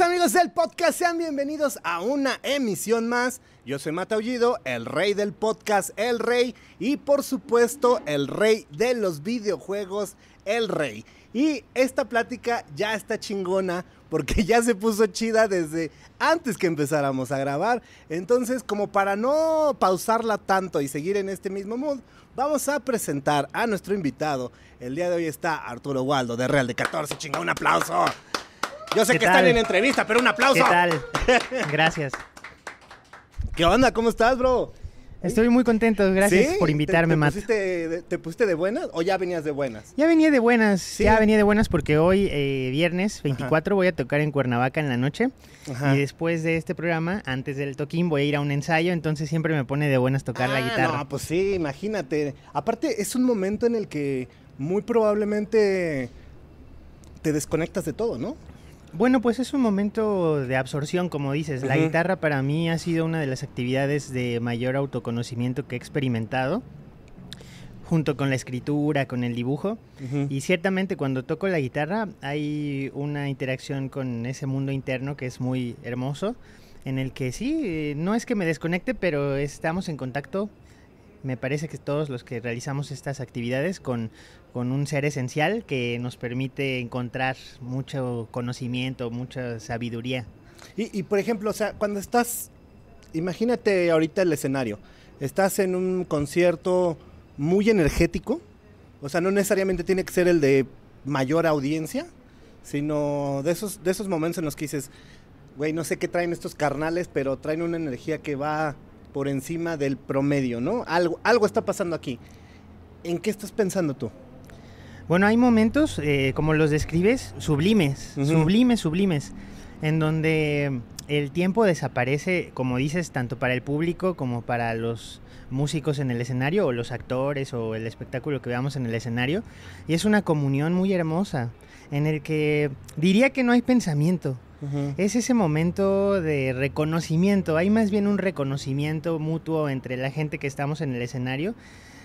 Amigos del podcast, sean bienvenidos a una emisión más. Yo soy Mataullido, el rey del podcast, el rey, y por supuesto, el rey de los videojuegos, el rey. Y esta plática ya está chingona porque ya se puso chida desde antes que empezáramos a grabar. Entonces, como para no pausarla tanto y seguir en este mismo mood, vamos a presentar a nuestro invitado. El día de hoy está Arturo Waldo de Real de 14. Chinga, un aplauso. Yo sé ¿Qué que tal? están en entrevista, pero un aplauso. ¿Qué tal? Gracias. ¿Qué onda? ¿Cómo estás, bro? Estoy muy contento, gracias ¿Sí? por invitarme, ¿Te, te Matt. Pusiste de, ¿Te pusiste de buenas o ya venías de buenas? Ya venía de buenas, Sí. ya venía de buenas porque hoy, eh, viernes 24, voy a tocar en Cuernavaca en la noche. Ajá. Y después de este programa, antes del toquín, voy a ir a un ensayo, entonces siempre me pone de buenas tocar la Ah, guitarra. No, pues sí, imagínate. Aparte, es un momento en el que muy probablemente te desconectas de todo, ¿no? Bueno, pues es un momento de absorción, como dices. La guitarra para mí ha sido una de las actividades de mayor autoconocimiento que he experimentado, junto con la escritura, con el dibujo. Y ciertamente cuando toco la guitarra hay una interacción con ese mundo interno que es muy hermoso, en el que sí, eh, no es que me desconecte, pero estamos en contacto, me parece que todos los que realizamos estas actividades, con, con un ser esencial que nos permite encontrar mucho conocimiento, mucha sabiduría. Y, y, por ejemplo, o sea, cuando estás, imagínate ahorita el escenario, estás en un concierto muy energético, o sea, no necesariamente tiene que ser el de mayor audiencia, sino de esos, de esos momentos en los que dices, güey, no sé qué traen estos carnales, pero traen una energía que va por encima del promedio, ¿no? Algo, algo está pasando aquí. ¿En qué estás pensando tú? Bueno, hay momentos, eh, como los describes, sublimes, sublimes, sublimes, en donde el tiempo desaparece, como dices, tanto para el público como para los músicos en el escenario o los actores o el espectáculo que veamos en el escenario. Y es una comunión muy hermosa, en el que diría que no hay pensamiento. Es ese momento de reconocimiento, hay más bien un reconocimiento mutuo entre la gente que estamos en el escenario,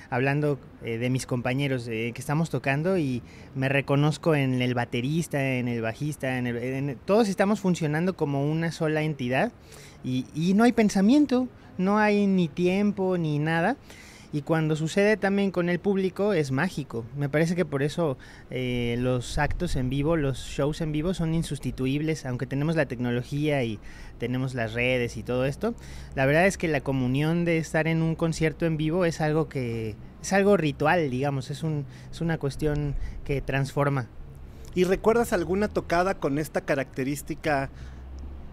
hablando eh, de mis compañeros que estamos tocando y me reconozco en el baterista, en el bajista, en- todos estamos funcionando como una sola entidad y, y no hay pensamiento, no hay ni tiempo ni nada. Y cuando sucede también con el público es mágico. Me parece que por eso eh, los actos en vivo, los shows en vivo son insustituibles, aunque tenemos la tecnología y tenemos las redes y todo esto. La verdad es que la comunión de estar en un concierto en vivo es algo que es algo ritual, digamos, es un es una cuestión que transforma. ¿Y recuerdas alguna tocada con esta característica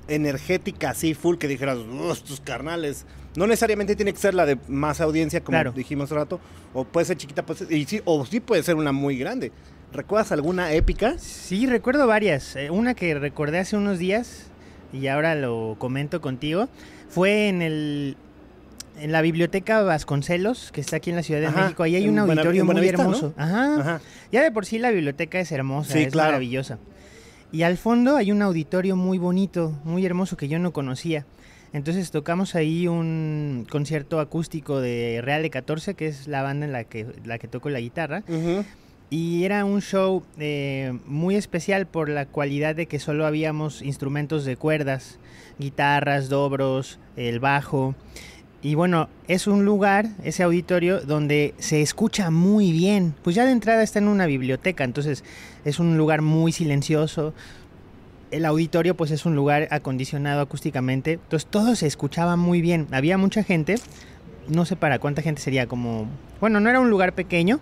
energética así full que dijeras, "Uh, estos carnales? No necesariamente tiene que ser la de más audiencia, como Claro. dijimos hace rato, o puede ser chiquita, puede ser- y sí, o sí puede ser una muy grande. ¿Recuerdas alguna épica? Sí, recuerdo varias. Eh, Una que recordé hace unos días y ahora lo comento contigo fue en el en la biblioteca Vasconcelos, que está aquí en la Ciudad de Ajá, México. Ahí hay un auditorio muy hermoso. Ajá. Ajá. Ya de por sí la biblioteca es hermosa, Sí, es claro. maravillosa. Y al fondo hay un auditorio muy bonito, muy hermoso que yo no conocía. Entonces tocamos ahí un concierto acústico de Real de 14, que es la banda en la que, la que toco la guitarra. Y era un show eh, muy especial por la cualidad de que solo habíamos instrumentos de cuerdas, guitarras, dobros, el bajo. Y bueno, es un lugar, ese auditorio, donde se escucha muy bien. Pues ya de entrada está en una biblioteca, entonces es un lugar muy silencioso. El auditorio pues es un lugar acondicionado acústicamente, entonces todo se escuchaba muy bien. Había mucha gente, no sé para cuánta gente sería, como... Bueno, no era un lugar pequeño,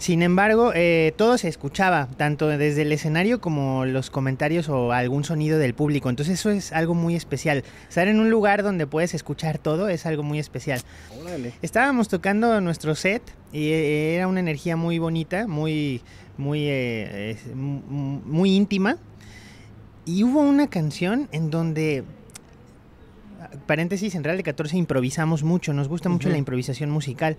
sin embargo, eh, todo se escuchaba, tanto desde el escenario como los comentarios o algún sonido del público. Entonces eso es algo muy especial. Estar en un lugar donde puedes escuchar todo es algo muy especial. Órale. Estábamos tocando nuestro set y eh, era una energía muy bonita, muy, muy, eh, muy íntima. Y hubo una canción en donde, paréntesis, en Real de 14 improvisamos mucho, nos gusta mucho la improvisación musical.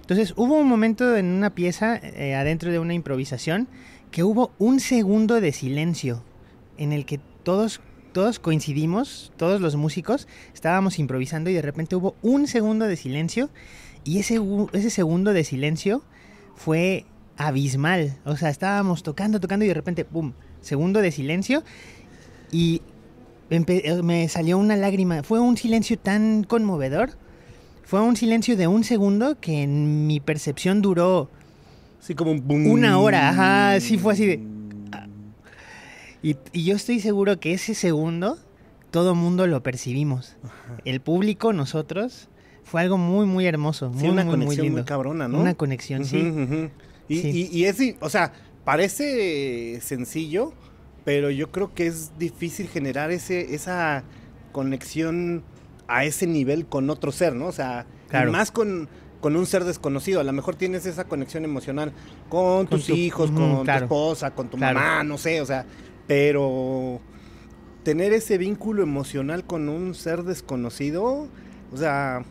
Entonces hubo un momento en una pieza, eh, adentro de una improvisación, que hubo un segundo de silencio en el que todos, todos coincidimos, todos los músicos, estábamos improvisando y de repente hubo un segundo de silencio y ese, ese segundo de silencio fue abismal. O sea, estábamos tocando, tocando y de repente, ¡pum! Segundo de silencio Y empe- me salió una lágrima. Fue un silencio tan conmovedor. Fue un silencio de un segundo que en mi percepción duró Sí, como un boom. Una hora, ajá, sí fue así de- Y, y yo estoy seguro que ese segundo todo mundo lo percibimos. El público, nosotros, fue algo muy, muy hermoso. Sí, muy, una muy, conexión muy, lindo. cabrona, ¿no? Una conexión, sí. Y, Sí. y- y es, o sea, parece sencillo, pero yo creo que es difícil generar ese, esa conexión a ese nivel con otro ser, ¿no? O sea, Claro. más con, con un ser desconocido. A lo mejor tienes esa conexión emocional con Con tus tu- hijos, con claro. tu esposa, con tu Claro. mamá, no sé, o sea, pero tener ese vínculo emocional con un ser desconocido, o sea,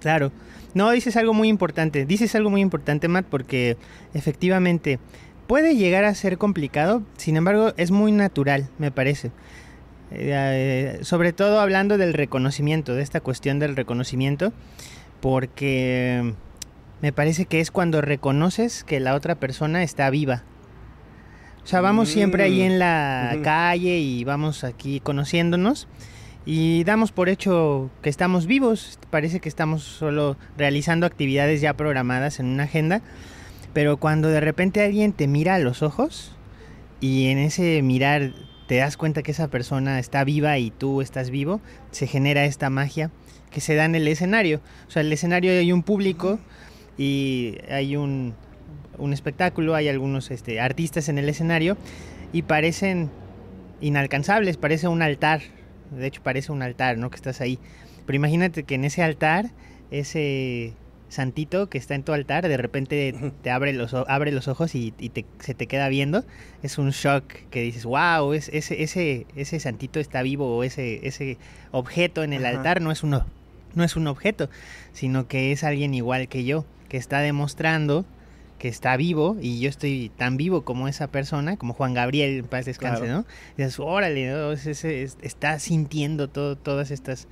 Claro. No, dices algo muy importante. Dices algo muy importante, Matt, porque efectivamente puede llegar a ser complicado, sin embargo, es muy natural, me parece. Eh, sobre todo hablando del reconocimiento, de esta cuestión del reconocimiento, porque me parece que es cuando reconoces que la otra persona está viva. O sea, vamos siempre ahí en la Ujú. calle y vamos aquí conociéndonos y damos por hecho que estamos vivos. Parece que estamos solo realizando actividades ya programadas en una agenda, pero cuando de repente alguien te mira a los ojos y en ese mirar te das cuenta que esa persona está viva y tú estás vivo, se genera esta magia que se da en el escenario. O sea, en el escenario hay un público y hay un, un espectáculo, hay algunos este, artistas en el escenario y parecen inalcanzables, parece un altar. De hecho, parece un altar, ¿no? Que estás ahí. Pero imagínate que en ese altar, ese santito que está en tu altar, de repente te abre los, abre los ojos y, y te- se te queda viendo. Es un shock que dices, wow, es, ese, ese, ese santito está vivo o ese, ese objeto en el Ajá. altar no es, uno, no es un objeto, sino que es alguien igual que yo, que está demostrando que está vivo y yo estoy tan vivo como esa persona, como Juan Gabriel, en paz descanse, Claro. ¿no? Y dices, órale, ¿no? Es- es- es- está sintiendo todo, todas estas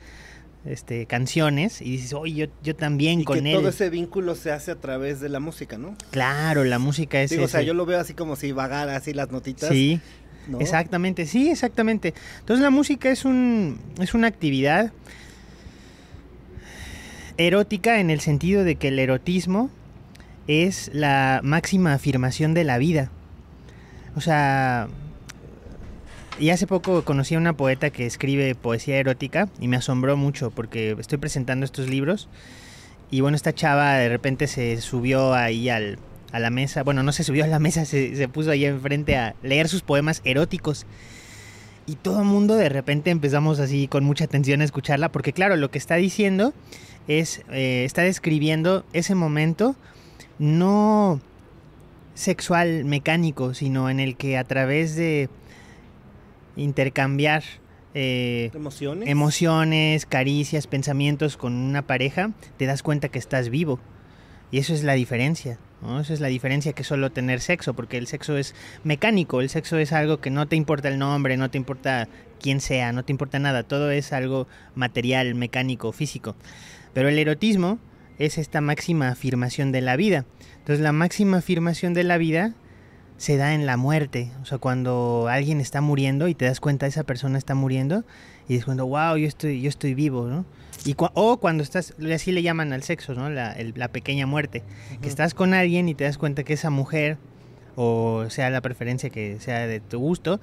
este, canciones y dices, oye, yo, yo también y con que él. todo ese vínculo se hace a través de la música, ¿no? Claro, la música es... Digo, o sea, yo lo veo así como si vagara así las notitas. Sí, ¿no? exactamente, sí, exactamente. Entonces la música es, un, es una actividad erótica en el sentido de que el erotismo es la máxima afirmación de la vida. O sea, y hace poco conocí a una poeta que escribe poesía erótica y me asombró mucho porque estoy presentando estos libros y bueno, esta chava de repente se subió ahí al, a la mesa, bueno, no se subió a la mesa, se, se puso ahí enfrente a leer sus poemas eróticos. Y todo el mundo de repente empezamos así con mucha atención a escucharla, porque claro, lo que está diciendo es, eh, está describiendo ese momento no sexual mecánico, sino en el que a través de intercambiar eh, Emociones. emociones, caricias, pensamientos con una pareja, te das cuenta que estás vivo. Y eso es la diferencia, ¿no? Eso es la diferencia que solo tener sexo, porque el sexo es mecánico, el sexo es algo que no te importa el nombre, no te importa quién sea, no te importa nada, todo es algo material, mecánico, físico. Pero el erotismo es esta máxima afirmación de la vida. Entonces la máxima afirmación de la vida se da en la muerte. O sea, cuando alguien está muriendo y te das cuenta esa persona está muriendo y dices cuando, wow, yo estoy, yo estoy vivo, ¿no? Y cua- o cuando estás, así le llaman al sexo, ¿no? La, el- la pequeña muerte. Que estás con alguien y te das cuenta que esa mujer, o sea la preferencia que sea de tu gusto,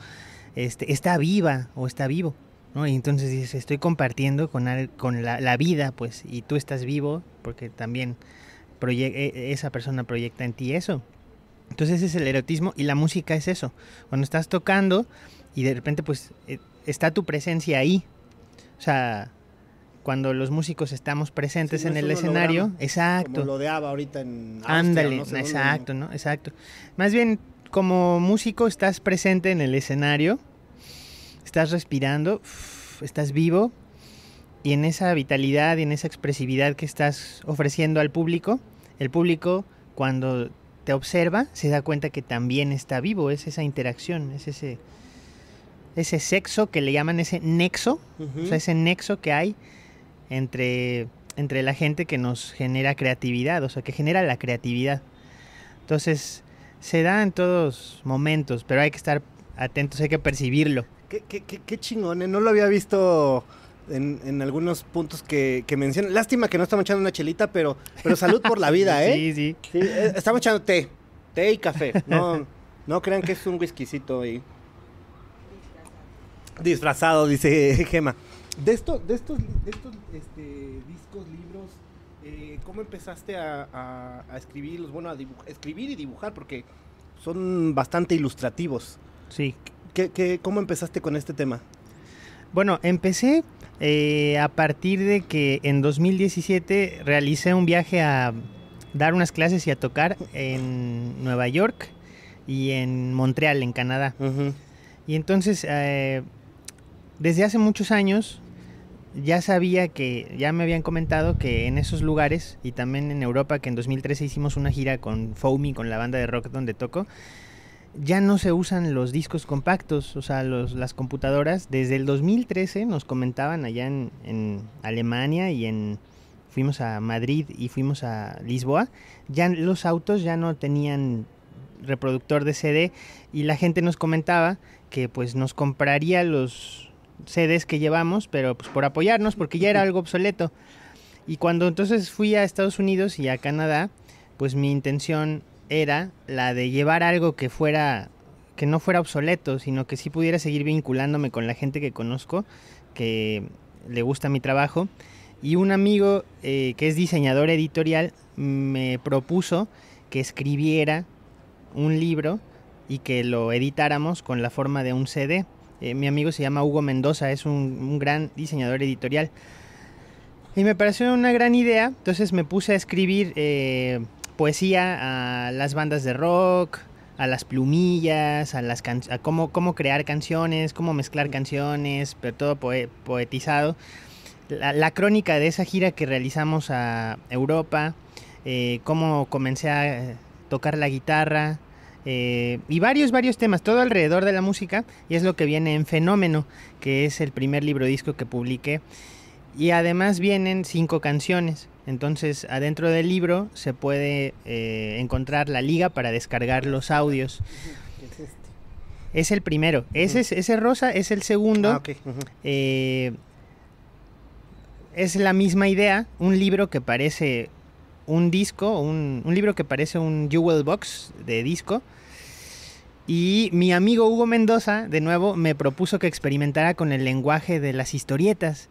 este, está viva o está vivo. ¿no? Y entonces dices, estoy compartiendo con, al- con la, la vida, pues, y tú estás vivo, porque también proye- e- esa persona proyecta en ti eso. Entonces ese es el erotismo y la música es eso. Cuando estás tocando y de repente pues eh, está tu presencia ahí. O sea, cuando los músicos estamos presentes Sí, no en es el escenario, holograma, exacto. Como lo de Ava ahorita en Austria, Ándale, no exacto, ¿no? Exacto. Más bien, como músico estás presente en el escenario, estás respirando, estás vivo, y en esa vitalidad y en esa expresividad que estás ofreciendo al público, el público cuando te observa se da cuenta que también está vivo, es esa interacción, es ese, ese sexo que le llaman ese nexo, o sea, ese nexo que hay entre, entre la gente que nos genera creatividad, o sea, que genera la creatividad. Entonces, se da en todos momentos, pero hay que estar atentos, hay que percibirlo. Qué, qué, qué, qué chingón, ¿eh? no lo había visto en, en algunos puntos que, que mencionan. Lástima que no estamos echando una chelita, pero, pero salud por la vida, ¿eh? Sí, sí. Sí, eh, estamos echando té, té y café. No, no crean que es un whiskycito ahí. Disfrazado, dice Gema. De, esto, de estos, de estos este, discos, libros, eh, ¿cómo empezaste a, a- a escribirlos? Bueno, a escribir y dibujar, porque son bastante ilustrativos. Sí. ¿Qué, qué, ¿Cómo empezaste con este tema? Bueno, empecé eh, a partir de que en 2017 realicé un viaje a dar unas clases y a tocar en Nueva York y en Montreal, en Canadá. Y entonces, eh, desde hace muchos años, ya sabía que, ya me habían comentado que en esos lugares, y también en Europa, que en 2013 hicimos una gira con Foamy, con la banda de rock donde toco, ya no se usan los discos compactos, o sea, los, las computadoras. Desde el 2013 nos comentaban allá en, en Alemania y en... Fuimos a Madrid y fuimos a Lisboa. Ya los autos ya no tenían reproductor de CD y la gente nos comentaba que pues nos compraría los CDs que llevamos, pero pues por apoyarnos porque ya era algo obsoleto. Y cuando entonces fui a Estados Unidos y a Canadá, pues mi intención era la de llevar algo que fuera que no fuera obsoleto, sino que sí pudiera seguir vinculándome con la gente que conozco, que le gusta mi trabajo. Y un amigo eh, que es diseñador editorial me propuso que escribiera un libro y que lo editáramos con la forma de un CD. Eh, mi amigo se llama Hugo Mendoza, es un, gran diseñador editorial. Y me pareció una gran idea, entonces me puse a escribir eh, poesía a las bandas de rock, a las plumillas, a, las can- cómo, cómo crear canciones, cómo mezclar canciones, pero todo poe- poetizado. La, la crónica de esa gira que realizamos a Europa, eh, cómo comencé a tocar la guitarra, eh, y varios, varios temas, todo alrededor de la música, y es lo que viene en Fenómeno, que es el primer libro disco que publiqué. Y además vienen cinco canciones. Entonces, adentro del libro se puede eh, encontrar la liga para descargar los audios. ¿Qué es este? Es el primero. Ese, es- ese rosa es el segundo. Ah. Eh, es la misma idea, un libro que parece un disco, un, un libro que parece un Jewel Box de disco. Y mi amigo Hugo Mendoza, de nuevo, me propuso que experimentara con el lenguaje de las historietas.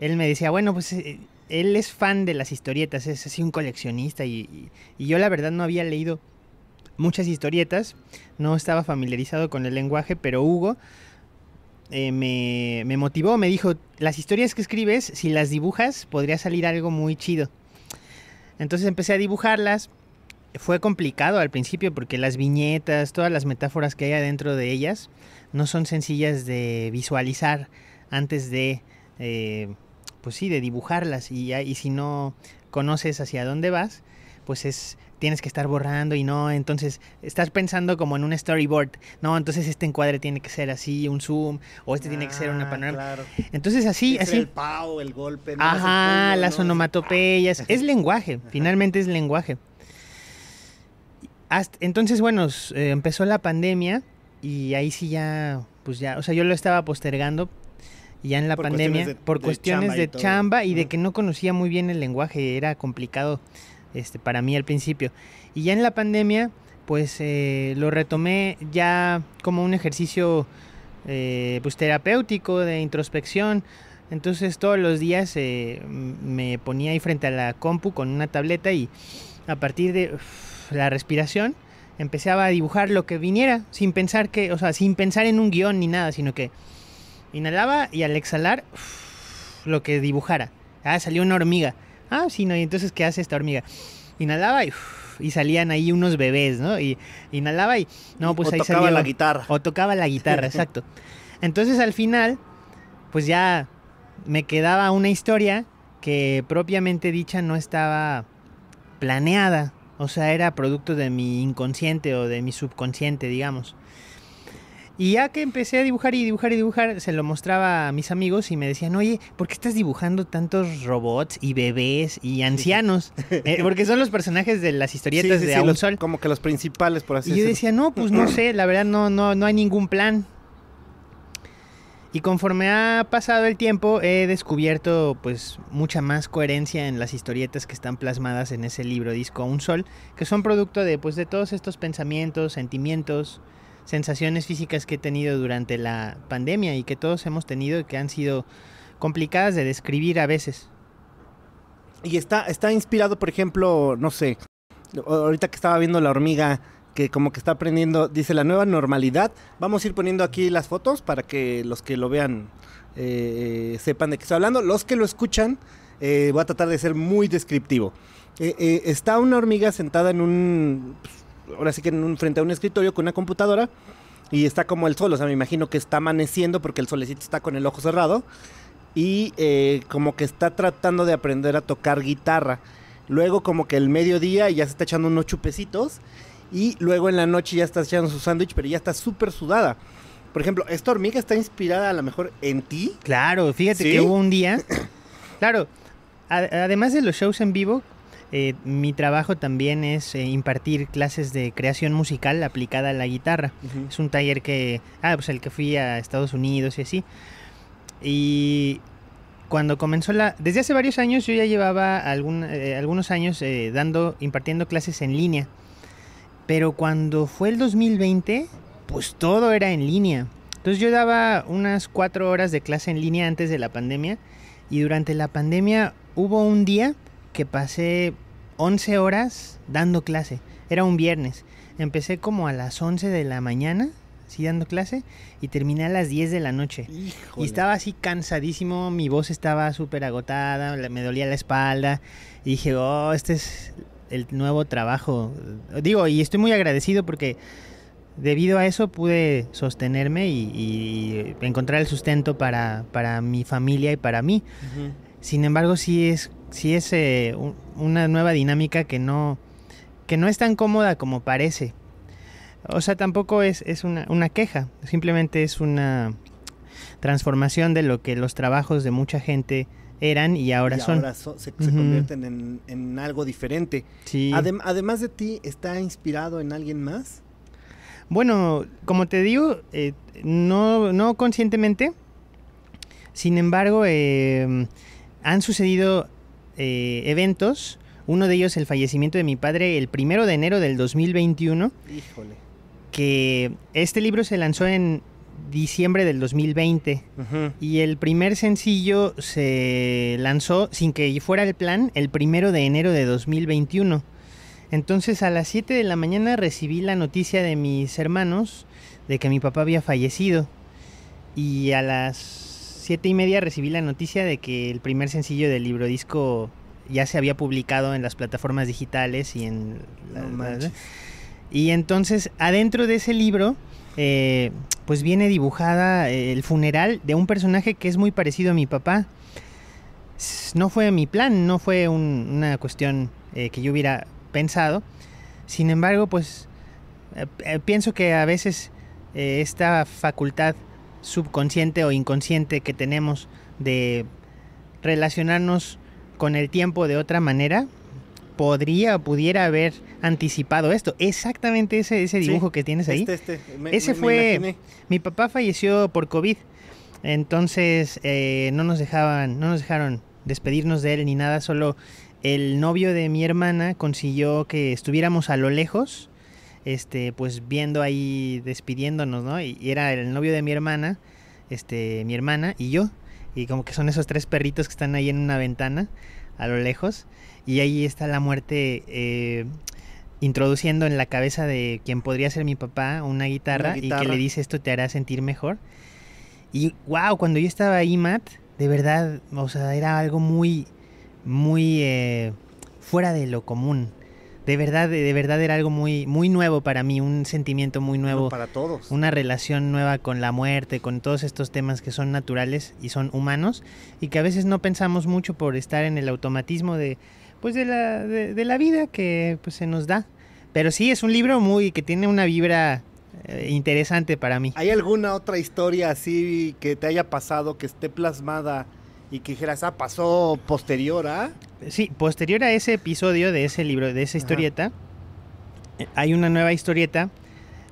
Él me decía, bueno, pues eh, él es fan de las historietas, es así un coleccionista y, y- yo la verdad no había leído muchas historietas, no estaba familiarizado con el lenguaje, pero Hugo eh, me, me motivó, me dijo, las historias que escribes, si las dibujas, podría salir algo muy chido. Entonces empecé a dibujarlas. Fue complicado al principio porque las viñetas, todas las metáforas que hay adentro de ellas, no son sencillas de visualizar antes de, eh, pues sí, de dibujarlas. Y, ya- y si no conoces hacia dónde vas, pues es tienes que estar borrando y no, entonces estás pensando como en un storyboard. No, entonces este encuadre tiene que ser así, un zoom, o este tiene que ser una Ah, panorama. Claro. Entonces así, Es así. El pao, el golpe. ¿no? Ajá, las onomatopeyas. Es lenguaje, finalmente es lenguaje. Hasta- entonces, bueno, eh, empezó la pandemia y ahí sí ya, pues ya, o sea, yo lo estaba postergando y ya en la Por pandemia cuestiones de- por de cuestiones chamba de chamba y de que no conocía muy bien el lenguaje, era complicado este, para mí al principio. Y ya en la pandemia, pues eh, lo retomé ya como un ejercicio eh, pues terapéutico de introspección. Entonces todos los días eh, me ponía ahí frente a la compu con una tableta y a partir de la respiración empezaba a dibujar lo que viniera sin pensar que, o sea, sin pensar en un guion ni nada, sino que inhalaba y al exhalar lo que dibujara. Ah, salió una hormiga. Ah, sí, no, y entonces ¿qué hace esta hormiga? Inhalaba y, y salían ahí unos bebés, ¿no? Y inhalaba y no, pues o ahí tocaba salió la guitarra. o tocaba la guitarra, exacto. Entonces al final, pues ya me quedaba una historia que propiamente dicha no estaba planeada. O sea, era producto de mi inconsciente o de mi subconsciente, digamos. Y ya que empecé a dibujar y dibujar y dibujar, se lo mostraba a mis amigos y me decían, oye, ¿por qué estás dibujando tantos robots y bebés y ancianos? Eh, porque son los personajes de las historietas Sí, sí, de sí, A un los- Sol. Como que los principales, por así Y yo decirlo. decía, no, pues no sé, la verdad no, no, no hay ningún plan. Y conforme ha pasado el tiempo, he descubierto pues mucha más coherencia en las historietas que están plasmadas en ese libro disco Un Sol, que son producto de pues de todos estos pensamientos, sentimientos, sensaciones físicas que he tenido durante la pandemia y que todos hemos tenido y que han sido complicadas de describir a veces. Y está, está inspirado, por ejemplo, no sé, ahorita que estaba viendo la hormiga que como que está aprendiendo, dice la nueva normalidad. Vamos a ir poniendo aquí las fotos para que los que lo vean eh, sepan de qué estoy hablando. Los que lo escuchan, eh, voy a tratar de ser muy descriptivo. Eh, eh, está una hormiga sentada en un, pues, ahora sí que en un, frente a un escritorio con una computadora y está como el sol, o sea, me imagino que está amaneciendo porque el solecito está con el ojo cerrado y eh, como que está tratando de aprender a tocar guitarra. Luego como que el mediodía ya se está echando unos chupecitos y luego en la noche ya está echando su sándwich, pero ya está súper sudada. Por ejemplo, esta hormiga está inspirada a lo mejor en ti. Claro, fíjate ¿Sí? que hubo un día. Claro, además de los shows en vivo, eh, mi trabajo también es eh, impartir clases de creación musical aplicada a la guitarra. Es un taller que. Ah, pues el que fui a Estados Unidos y así. Y cuando comenzó la. Desde hace varios años yo ya llevaba algún, eh, algunos años eh, dando, impartiendo clases en línea. Pero cuando fue el 2020, pues todo era en línea. Entonces yo daba unas cuatro horas de clase en línea antes de la pandemia. Y durante la pandemia hubo un día que pasé 11 horas dando clase. Era un viernes. Empecé como a las 11 de la mañana, sí dando clase, y terminé a las 10 de la noche. Y estaba así cansadísimo, mi voz estaba súper agotada, me dolía la espalda. Y dije, oh, este es el nuevo trabajo. Digo, y estoy muy agradecido porque debido a eso pude sostenerme y, y encontrar el sustento para, para mi familia y para mí. Sin embargo, sí es, sí es eh, un- una nueva dinámica que no, que no es tan cómoda como parece. O sea, tampoco es, es una, una queja, simplemente es una transformación de lo que los trabajos de mucha gente eran y ahora Y son. ahora so- se, convierten en, en algo diferente. Sí. Adem- además de ti, ¿está inspirado en alguien más? Bueno, como te digo, eh, no, no conscientemente. Sin embargo, eh, han sucedido eh, eventos. Uno de ellos, el fallecimiento de mi padre, el primero de enero del 2021. Híjole. Que este libro se lanzó en diciembre del 2020. Ujú. Y el primer sencillo se lanzó sin que fuera el plan el primero de enero de 2021. Entonces a las 7 de la mañana recibí la noticia de mis hermanos de que mi papá había fallecido. Y a las 7 y media recibí la noticia de que el primer sencillo del libro disco ya se había publicado en las plataformas digitales y en... la- No la- y entonces, adentro de ese libro, eh, pues viene dibujada eh, el funeral de un personaje que es muy parecido a mi papá. No fue mi plan, no fue un- una cuestión eh, que yo hubiera pensado. Sin embargo, pues eh, pienso que a veces esta facultad subconsciente o inconsciente que tenemos de relacionarnos con el tiempo de otra manera, podría o pudiera haber anticipado esto. Exactamente ese, ese Sí, dibujo que tienes ahí. Este, este. Me- Ese me- fue-. Mi papá falleció por COVID, entonces eh, no nos dejaban, no nos dejaron despedirnos de él ni nada, solo el novio de mi hermana consiguió que estuviéramos a lo lejos, este, pues viendo ahí, despidiéndonos, ¿no? Y, y era el novio de mi hermana, este, mi hermana y yo, y como que son esos tres perritos que están ahí en una ventana, a lo lejos, y ahí está la muerte eh, introduciendo en la cabeza de quien podría ser mi papá una guitarra, Una y que le dice esto te hará sentir mejor. Y wow, cuando yo estaba ahí, Matt, de verdad, o sea, era algo muy, muy eh, fuera de lo común. De verdad, de, de verdad era algo muy, muy nuevo para mí, un sentimiento muy nuevo, para todos. una relación nueva con la muerte, con todos estos temas que son naturales y son humanos y que a veces no pensamos mucho por estar en el automatismo de, pues de la, de, de la vida que pues se nos da. Pero sí es un libro muy que tiene una vibra eh, interesante para mí. ¿Hay alguna otra historia así que te haya pasado, que esté plasmada y que dijeras, ah, pasó posterior a... Sí, posterior a ese episodio de ese libro, de esa historieta, eh, hay una nueva historieta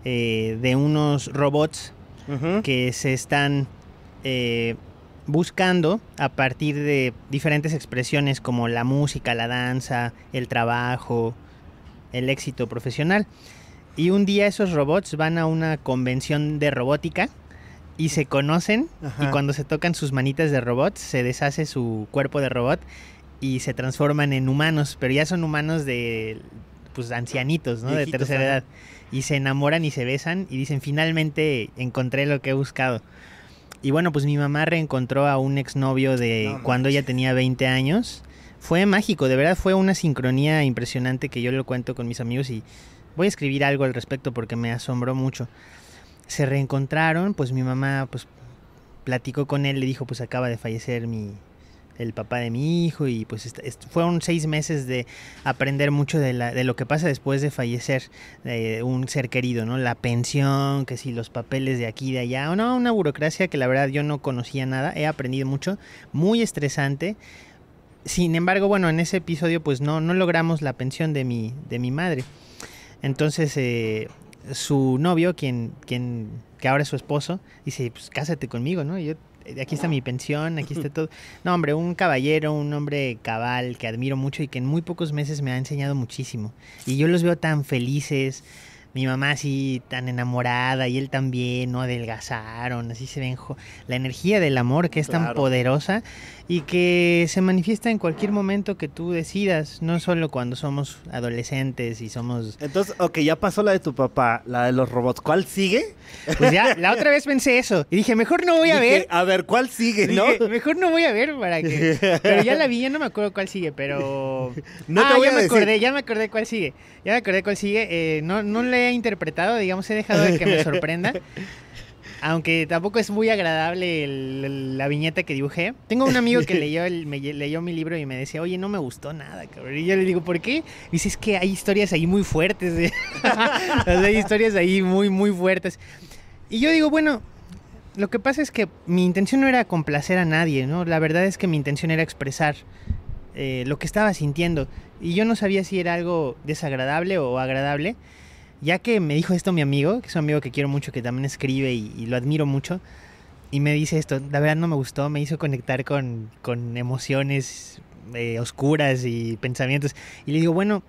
eh, de unos robots que se están eh, buscando a partir de diferentes expresiones como la música, la danza, el trabajo, el éxito profesional. Y un día esos robots van a una convención de robótica y se conocen y cuando se tocan sus manitas de robots se deshace su cuerpo de robot y se transforman en humanos, pero ya son humanos de pues ancianitos, ¿no? Viejitos, de tercera edad. Y se enamoran y se besan y dicen, finalmente encontré lo que he buscado. Y bueno, pues mi mamá reencontró a un exnovio de No cuando ella tenía 20 años. Fue mágico, de verdad fue una sincronía impresionante que yo lo cuento con mis amigos y voy a escribir algo al respecto porque me asombró mucho. Se reencontraron, pues mi mamá pues platicó con él, le dijo pues acaba de fallecer mi el papá de mi hijo y pues fueron seis meses de aprender mucho de, la, de lo que pasa después de fallecer eh, un ser querido, ¿no? La pensión, que si los papeles de aquí y de allá, o no, una burocracia que la verdad yo no conocía nada, he aprendido mucho, muy estresante. Sin embargo, bueno, en ese episodio pues no, no logramos la pensión de mi, de mi madre. Entonces, eh, su novio, quien, quien, que ahora es su esposo, dice, pues cásate conmigo, ¿no? Yo, eh, aquí está mi pensión, aquí está todo. No, hombre, un caballero, un hombre cabal que admiro mucho y que en muy pocos meses me ha enseñado muchísimo. Y yo los veo tan felices. Mi mamá así tan enamorada y él también, ¿no? Adelgazaron, así se ven la energía del amor que es tan Claro. poderosa y que se manifiesta en cualquier momento que tú decidas, no solo cuando somos adolescentes y somos Entonces, ok, ya pasó la de tu papá, la de los robots. ¿Cuál sigue? Pues ya, la otra vez pensé eso. Y dije, mejor no voy a Dije, ver. A ver, ¿cuál sigue, no? Dije, mejor no voy a ver para que. Pero ya la vi, ya no me acuerdo cuál sigue, pero. No te ah, voy ya a me decir. acordé, ya me acordé cuál sigue. Ya me acordé cuál sigue. Eh, no, no le he interpretado, digamos, he dejado de que me sorprenda. Aunque tampoco es muy agradable el- el- la viñeta que dibujé. Tengo un amigo que leyó, el, me lle- leyó mi libro y me decía, oye, no me gustó nada, cabrón. Y yo le digo, ¿por qué? Y dice, es que hay historias ahí muy fuertes. ¿eh?". O sea, hay historias ahí muy, muy fuertes. Y yo digo, bueno, lo que pasa es que mi intención no era complacer a nadie, ¿no? La verdad es que mi intención era expresar eh, lo que estaba sintiendo. Y yo no sabía si era algo desagradable o agradable. Ya que me dijo esto mi amigo, que es un amigo que quiero mucho, que también escribe y, lo admiro mucho. Y me dice esto, la verdad no me gustó, me hizo conectar con, con emociones eh, oscuras y pensamientos. Y le digo, bueno,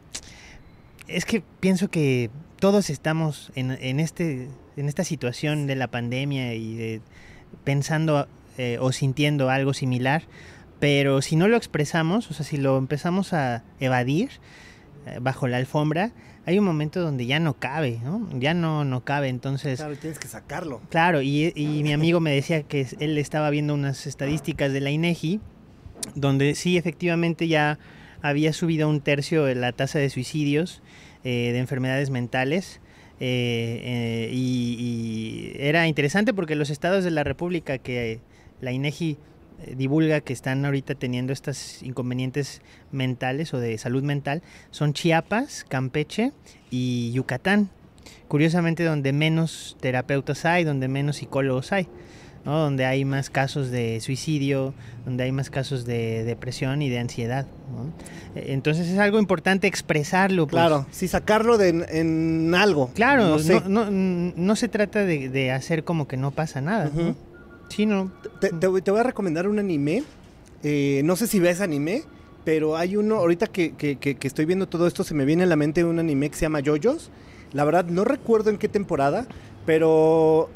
es que pienso que todos estamos en, en este, en esta situación de la pandemia y de pensando eh, o sintiendo algo similar, pero si no lo expresamos, o sea, si lo empezamos a evadir eh, bajo la alfombra, hay un momento donde ya no cabe, ¿no? Ya no, no cabe, entonces... Claro, tienes que sacarlo. Claro, y, y mi amigo me decía que él estaba viendo unas estadísticas de la INEGI, donde sí, efectivamente ya había subido un tercio la tasa de suicidios eh, de enfermedades mentales. eh, eh, y, y era interesante porque los estados de la República que la INEGI divulga que están ahorita teniendo estos inconvenientes mentales o de salud mental son Chiapas, Campeche y Yucatán curiosamente donde menos terapeutas hay, donde menos psicólogos hay, ¿no? donde hay más casos de suicidio, donde hay más casos de depresión y de ansiedad. ¿no? Entonces es algo importante expresarlo. pues. Claro, sí, sacarlo de, en, en algo. Claro, No no, sé. no, no se trata de, de hacer como que no pasa nada. Sí, no. Te, te te voy a recomendar un anime. eh, no sé si ves anime, pero hay uno, ahorita que, estoy viendo todo esto, se me viene a la mente un anime que se llama Yoyos. La verdad, no recuerdo en qué temporada, pero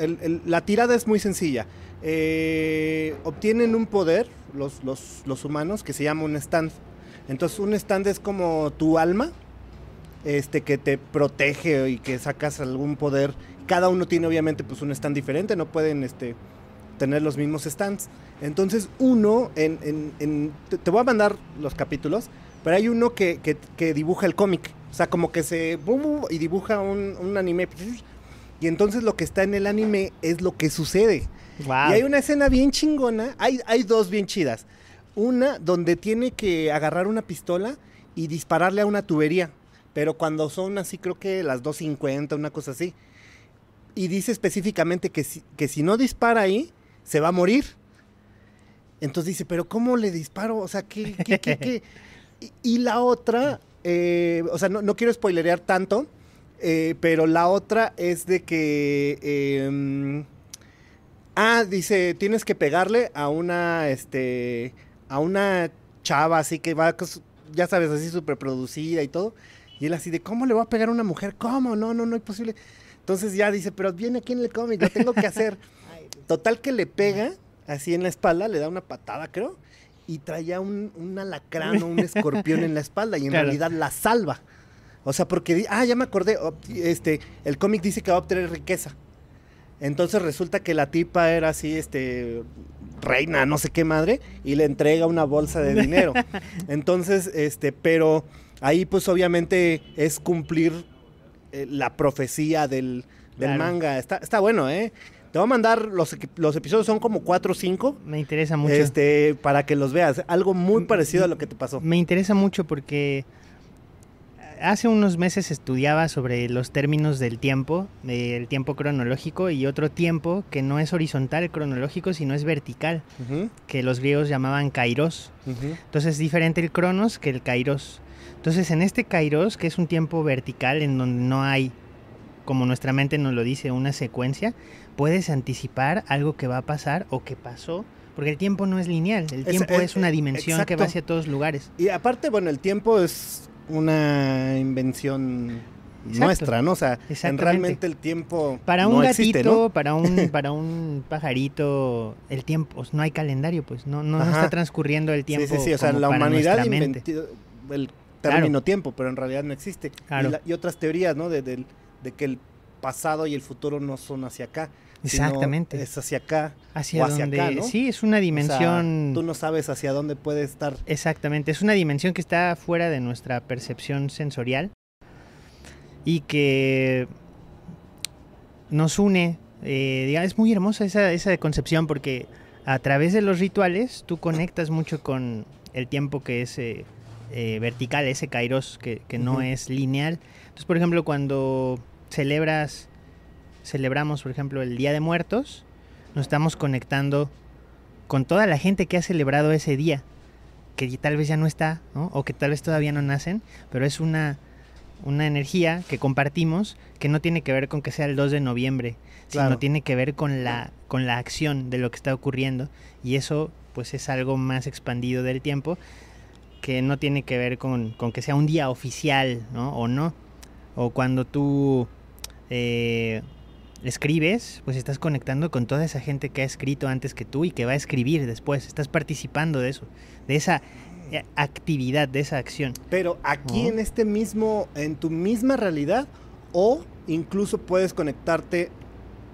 la tirada es muy sencilla. Eh, obtienen un poder, los, los- los humanos, que se llama un stand. Entonces, un stand es como tu alma, este, que te protege y que sacas algún poder. Cada uno tiene obviamente pues un stand diferente, no pueden este, tener los mismos stands. Entonces uno, en, en- en- te, voy a mandar los capítulos, pero hay uno que, que- que dibuja el cómic. O sea, como que se... y dibuja un, un anime. Y entonces lo que está en el anime es lo que sucede. Wow. Y hay una escena bien chingona, hay, hay dos bien chidas. Una donde tiene que agarrar una pistola y dispararle a una tubería, pero cuando son así creo que las 2.50, una cosa así. y dice específicamente que si, que si no dispara ahí, se va a morir. Entonces dice, pero ¿cómo le disparo? O sea, ¿qué, qué, qué, qué? Y, y la otra, eh, o sea, no, no quiero spoilerear tanto, eh, pero la otra es de que... eh, ah, dice, tienes que pegarle a una, este, a una chava así que va, cos- ya sabes, así súper producida y todo. Y él así de, ¿cómo le voy a pegar a una mujer? ¿Cómo? No, no, no es posible. Entonces ya dice, pero viene aquí en el cómic, lo tengo que hacer. Total que le pega así en la espalda, le da una patada, creo, y traía un, un alacrán o un escorpión en la espalda y en Claro. realidad la salva. O sea, porque, ah, ya me acordé, este, el cómic dice que va a obtener riqueza. Entonces resulta que la tipa era así, este, reina, no sé qué madre, y le entrega una bolsa de dinero. Entonces, este, pero ahí pues obviamente es cumplir eh, la profecía del, del Claro. manga. Está, está bueno, ¿eh? Te voy a mandar, los, los episodios son como cuatro o cinco, Me interesa mucho. este, para que los veas. Algo muy Mm, parecido a lo que te pasó. Me interesa mucho porque hace unos meses estudiaba sobre los términos del tiempo, del tiempo cronológico y otro tiempo que no es horizontal cronológico, sino es vertical, que los griegos llamaban kairos. Entonces es diferente el cronos que el kairos. Entonces en este kairos, que es un tiempo vertical en donde no hay, como nuestra mente nos lo dice, una secuencia, puedes anticipar algo que va a pasar o que pasó. Porque el tiempo no es lineal, el tiempo es- es, una dimensión que va hacia todos lugares. Y aparte, bueno, el tiempo es una invención Exacto. nuestra, ¿no? O sea, en realmente el tiempo Para un no gatito, existe, ¿no? para un para un pajarito, el tiempo, pues, no hay calendario, pues no no, está transcurriendo el tiempo. sí, sí, sí, o sea, la humanidad inventó el Claro. término tiempo, pero en realidad no existe. Claro. Y, la- y otras teorías, ¿no? De, del- de que el pasado y el futuro no son hacia acá. Exactamente. Es hacia acá. hacia o hacia donde acá, ¿no? sí es una O sea, dimensión tú no sabes hacia dónde puede estar. Exactamente, es una dimensión que está fuera de nuestra percepción sensorial y que nos une. eh, es muy hermosa esa, esa concepción porque a través de los rituales tú conectas mucho con el tiempo que es eh, eh, vertical, ese kairos que, que no es lineal. Entonces, por ejemplo, cuando celebras, celebramos, por ejemplo, el Día de Muertos, nos estamos conectando con toda la gente que ha celebrado ese día, que tal vez ya no está, ¿no? o que tal vez todavía no nacen, pero es una, una energía que compartimos que no tiene que ver con que sea el 2 de noviembre, Claro. sino tiene que ver con la, con la acción de lo que está ocurriendo, y eso pues es algo más expandido del tiempo, que no tiene que ver con, con que sea un día oficial, ¿no? O no. O cuando tú eh, escribes, pues estás conectando con toda esa gente que ha escrito antes que tú y que va a escribir después. Estás participando de eso, de esa eh, actividad, de esa acción. Pero aquí en este mismo, en tu misma realidad, o incluso puedes conectarte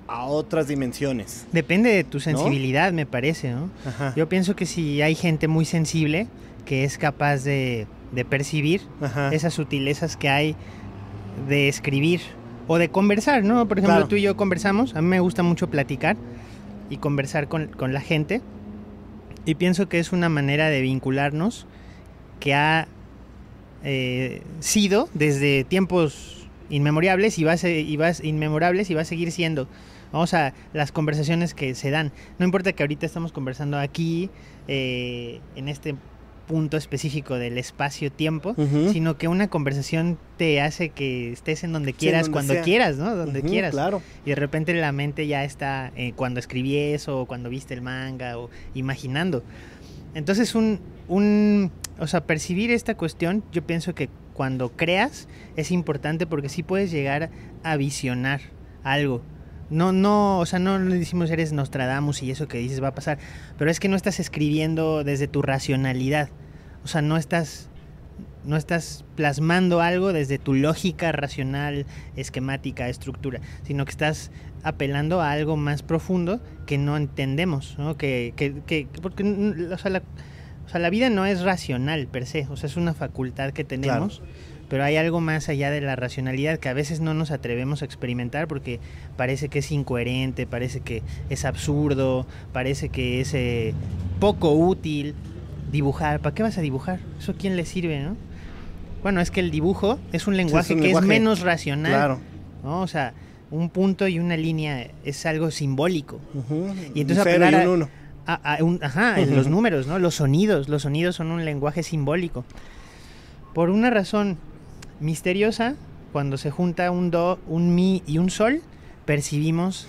a otras dimensiones. Depende de tu sensibilidad, me parece, ¿no? Ajá. Yo pienso que si hay gente muy sensible que es capaz de, de percibir Ajá. esas sutilezas que hay de escribir o de conversar, ¿no? Por ejemplo, Claro. tú y yo conversamos, a mí me gusta mucho platicar y conversar con, con la gente y pienso que es una manera de vincularnos que ha eh, sido desde tiempos inmemorables y va a se- y va a- inmemorables y va a seguir siendo. Vamos a las conversaciones que se dan. No importa que ahorita estamos conversando aquí, eh, en este punto específico del espacio-tiempo, sino que una conversación te hace que estés en donde quieras, donde cuando sea. quieras, ¿no? Donde quieras. Claro. Y de repente la mente ya está eh, cuando escribí eso, o cuando viste el manga, o imaginando. Entonces, un, un, o sea, percibir esta cuestión, yo pienso que cuando creas es importante porque sí puedes llegar a visionar algo. No, no, o sea, no le decimos eres Nostradamus y eso que dices va a pasar, pero es que no estás escribiendo desde tu racionalidad. O sea, no estás no estás plasmando algo desde tu lógica racional, esquemática, estructura, sino que estás apelando a algo más profundo que no entendemos, ¿no? Que, que, que- porque o sea, la, o sea, la vida no es racional per se, o sea, es una facultad que tenemos, pero hay algo más allá de la racionalidad que a veces no nos atrevemos a experimentar porque parece que es incoherente, parece que es absurdo, parece que es eh, poco útil dibujar. ¿Para qué vas a dibujar? ¿Eso a quién le sirve, no? Bueno, es que el dibujo es un lenguaje un que lenguaje, es menos racional. Claro. ¿no? O sea, un punto y una línea es algo simbólico. Y entonces un cero y un uno. ajá, los números, ¿no? Los sonidos, los sonidos son un lenguaje simbólico. Por una razón misteriosa, cuando se junta un do, un mi y un sol, percibimos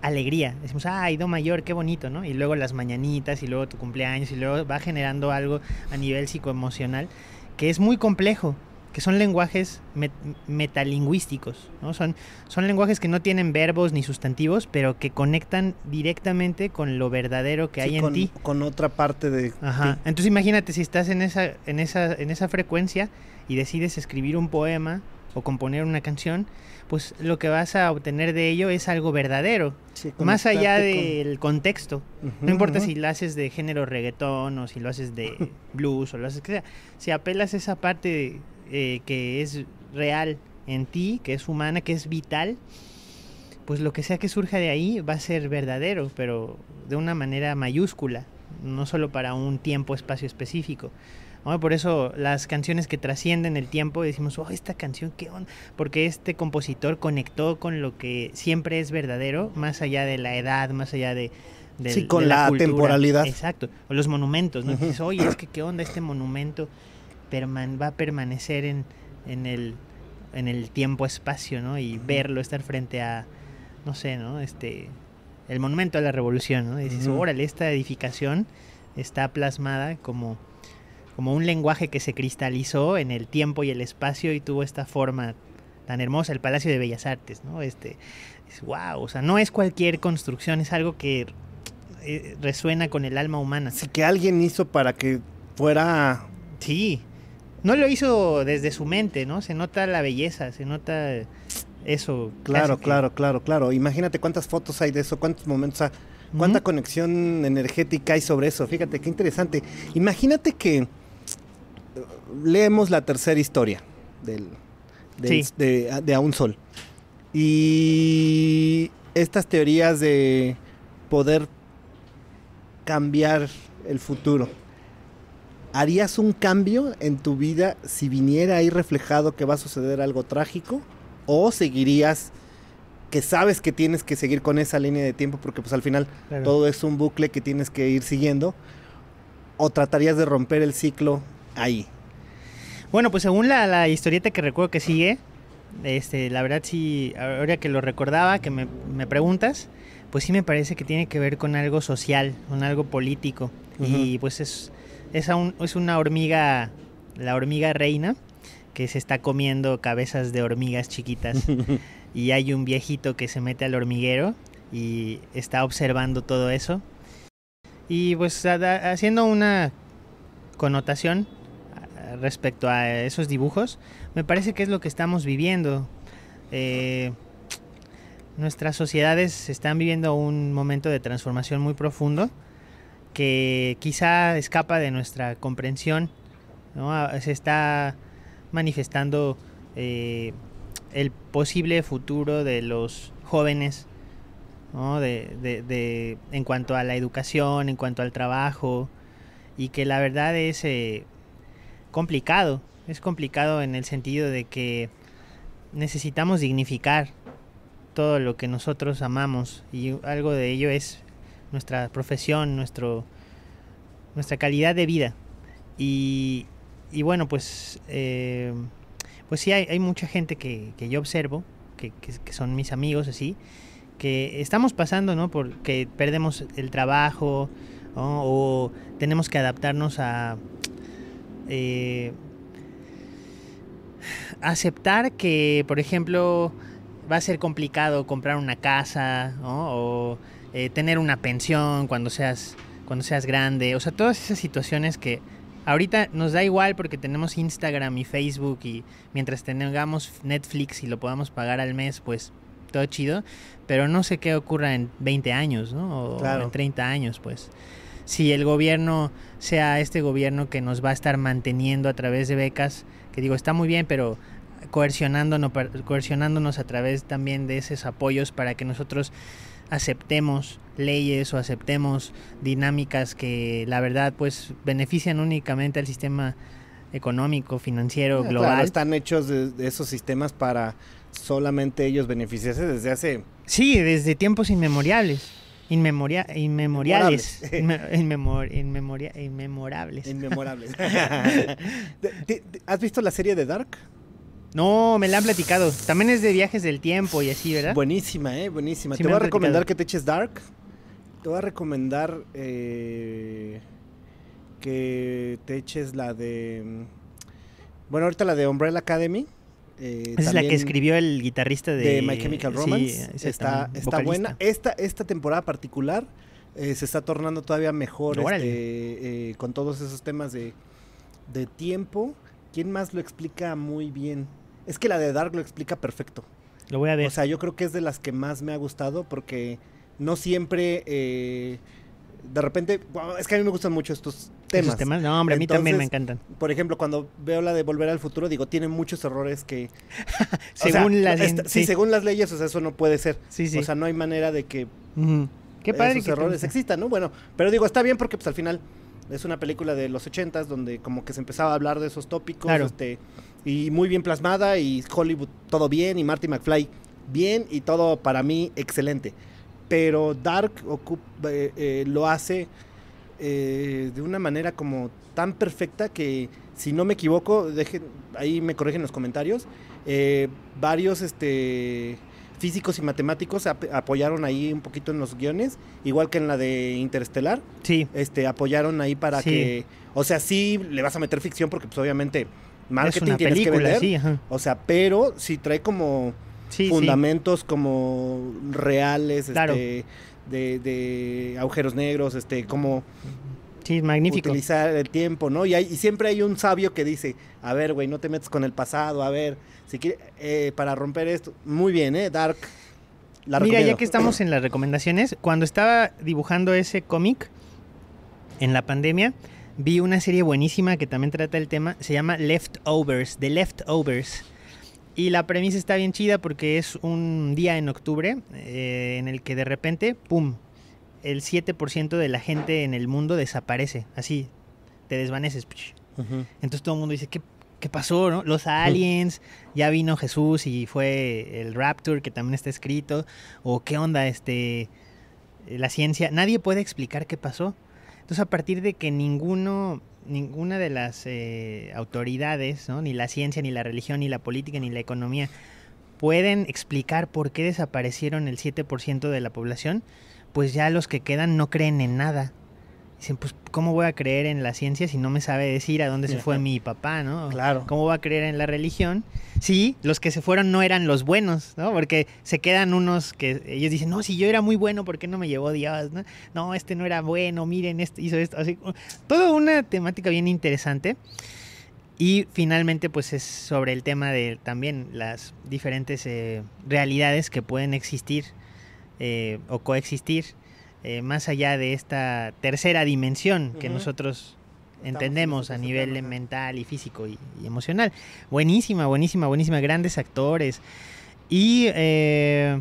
alegría. Decimos, ay, do mayor, qué bonito, ¿no? Y luego las mañanitas y luego tu cumpleaños y luego va generando algo a nivel psicoemocional que es muy complejo que son lenguajes metalingüísticos, ¿no? Son, son lenguajes que no tienen verbos ni sustantivos, pero que conectan directamente con lo verdadero que hay en ti. Con otra parte de Ajá. Entonces imagínate si estás en esa, en esa, en esa frecuencia y decides escribir un poema o componer una canción, pues lo que vas a obtener de ello es algo verdadero, más allá del contexto. no importa si lo haces de género reggaetón o si lo haces de blues o lo haces que sea. Si apelas esa parte eh, que es real en ti, que es humana, que es vital, pues lo que sea que surja de ahí va a ser verdadero, pero de una manera mayúscula, no solo para un tiempo, espacio específico. Por eso las canciones que trascienden el tiempo decimos, oh, esta canción, ¿qué onda? Porque este compositor conectó con lo que siempre es verdadero, más allá de la edad, más allá de... sí, con la, temporalidad. Exacto. O los monumentos, ¿no? Dices, oye, es que qué onda este monumento va a permanecer en, en el, en el tiempo-espacio, ¿no? Y verlo, estar frente a, no sé, ¿no? Este, el monumento a la revolución, ¿no? Y dices, órale, esta edificación está plasmada como, como un lenguaje que se cristalizó en el tiempo y el espacio y tuvo esta forma tan hermosa, el Palacio de Bellas Artes, ¿no? Este, es, wow, o sea, no es cualquier construcción, es algo que eh, resuena con el alma humana. Sí, que alguien hizo para que fuera... Sí, no lo hizo desde su mente, ¿no? Se nota la belleza, se nota eso. Claro, claro, claro, claro. Imagínate cuántas fotos hay de eso, cuántos momentos, cuánta conexión energética hay sobre eso. Fíjate qué interesante. Imagínate que uh, leemos la tercera historia del, de, de A un Sol. Y estas teorías de poder cambiar el futuro ¿Harías un cambio en tu vida si viniera ahí reflejado que va a suceder algo trágico? ¿O seguirías que sabes que tienes que seguir con esa línea de tiempo porque pues al final todo es un bucle que tienes que ir siguiendo? ¿O tratarías de romper el ciclo ahí? Bueno, pues según la, la historieta que recuerdo que sigue, este, la verdad sí, ahora que lo recordaba, que me, me, preguntas, pues sí me parece que tiene que ver con algo social, con algo político. Y pues es es, es una hormiga, la hormiga reina, que se está comiendo cabezas de hormigas chiquitas. y hay un viejito que se mete al hormiguero y está observando todo eso. Y pues haciendo una connotación respecto a esos dibujos, me parece que es lo que estamos viviendo. Eh, nuestras sociedades están viviendo un momento de transformación muy profundo que quizá escapa de nuestra comprensión. Se está manifestando eh, el posible futuro de los jóvenes de, en cuanto a la educación, en cuanto al trabajo, y que la verdad es eh, complicado. Es complicado en el sentido de que necesitamos dignificar todo lo que nosotros amamos y algo de ello es nuestra profesión, nuestro, nuestra calidad de vida. Y, y bueno, pues, eh, pues sí, hay, hay, mucha gente que, que yo observo, que, que, son mis amigos así, que estamos pasando, ¿no? Porque perdemos el trabajo o tenemos que adaptarnos a... Eh, aceptar que, por ejemplo, va a ser complicado comprar una casa, o eh, tener una pensión cuando seas, cuando seas grande, o sea, todas esas situaciones que ahorita nos da igual porque tenemos Instagram y Facebook y mientras tengamos Netflix y lo podamos pagar al mes, pues todo chido, pero no sé qué ocurra en 20 años, ¿no? O en 30 años, pues. Si el gobierno sea este gobierno que nos va a estar manteniendo a través de becas, que digo, está muy bien, pero coercionándonos, coercionándonos a través también de esos apoyos para que nosotros aceptemos leyes o aceptemos dinámicas que la verdad pues benefician únicamente al sistema económico, financiero, global. están hechos de, esos sistemas para solamente ellos beneficiarse desde hace... Sí, desde tiempos inmemorables. Inmemoria, inmemoriales. Inme- inmemor- inmemoria- inmemorables. Inmemorables. ¿Te- te- te- ¿Has visto la serie de Dark? No, me la han platicado. También es de viajes del tiempo y así, ¿verdad? Buenísima, eh, buenísima. Sí te voy a recomendar platicado. que te eches Dark. Te voy a recomendar eh, que te eches la de... mm, Bueno, ahorita la de Umbrella Academy. eh, Esa es la que escribió el guitarrista de, de My Chemical sí, Romance. ese está está buena. Esta, esta temporada particular eh, se está tornando todavía mejor este, eh, con todos esos temas de, de tiempo. ¿Quién más lo explica muy bien? Es que la de Dark lo explica perfecto. Lo voy a ver. O sea, yo creo que es de las que más me ha gustado porque no siempre, eh, de repente, es que a mí me gustan mucho estos temas. Esos temas. No, hombre, a mí también me encantan. Por ejemplo, cuando veo la de Volver al Futuro, digo, tiene muchos errores que... sea, Según las... esta- sí, sí, según las leyes, o sea, eso no puede ser. sí, sí. O sea, no hay manera de que. Qué padre esos que errores existan, ¿no? Bueno, pero digo, está bien porque pues al final es una película de los ochentas donde como que se empezaba a hablar de esos tópicos, Claro. este, y muy bien plasmada, y Hollywood todo bien, y Marty McFly bien, y todo para mí excelente. Pero Dark ocup- eh, eh, lo hace eh, de una manera como tan perfecta que, si no me equivoco, dejen, ahí me corrigen en los comentarios, eh, varios este, físicos y matemáticos ap- apoyaron ahí un poquito en los guiones, igual que en la de Interestelar, Sí, este, apoyaron ahí para Sí. que, o sea, sí le vas a meter ficción porque pues obviamente es marketing una tienes que película, vender, sí, ajá. o sea, pero sí trae como Sí, sí. fundamentos como reales, Claro. este, de, de agujeros negros, este, como Sí, magnífico. utilizar el tiempo, ¿no? Y, hay, y siempre hay un sabio que dice, a ver, güey, no te metas con el pasado, a ver, si quiere, eh, para romper esto, muy bien, ¿eh? Dark. La Mira, ya que estamos en las recomendaciones, cuando estaba dibujando ese cómic en la pandemia, vi una serie buenísima que también trata el tema, se llama Leftovers, The Leftovers. Y la premisa está bien chida porque es un día en octubre eh, en el que de repente, ¡pum!, el 7% de la gente en el mundo desaparece, así, te desvaneces. Ujú. Entonces todo el mundo dice, ¿qué, qué pasó? No? Los aliens, ya vino Jesús y fue el Rapture que también está escrito, o qué onda, este, la ciencia, nadie puede explicar qué pasó. Entonces a partir de que ninguno, ninguna de las eh, autoridades, ¿no? ni la ciencia, ni la religión, ni la política, ni la economía, pueden explicar por qué desaparecieron el 7% de la población, pues ya los que quedan no creen en nada. Dicen, pues, ¿cómo voy a creer en la ciencia si no me sabe decir a dónde se fue Ajá. mi papá, no? Claro. ¿Cómo va a creer en la religión? Sí, los que se fueron no eran los buenos, ¿no? Porque se quedan unos que ellos dicen, no, si yo era muy bueno, ¿por qué no me llevó Dios? No, no este no era bueno, miren, este hizo esto. Así, toda una temática bien interesante. Y finalmente, pues es sobre el tema de también las diferentes eh, realidades que pueden existir eh, o coexistir eh, más allá de esta tercera dimensión que nosotros entendemos a nivel mental y físico y, y emocional. Buenísima, buenísima, buenísima. Grandes actores. Y eh,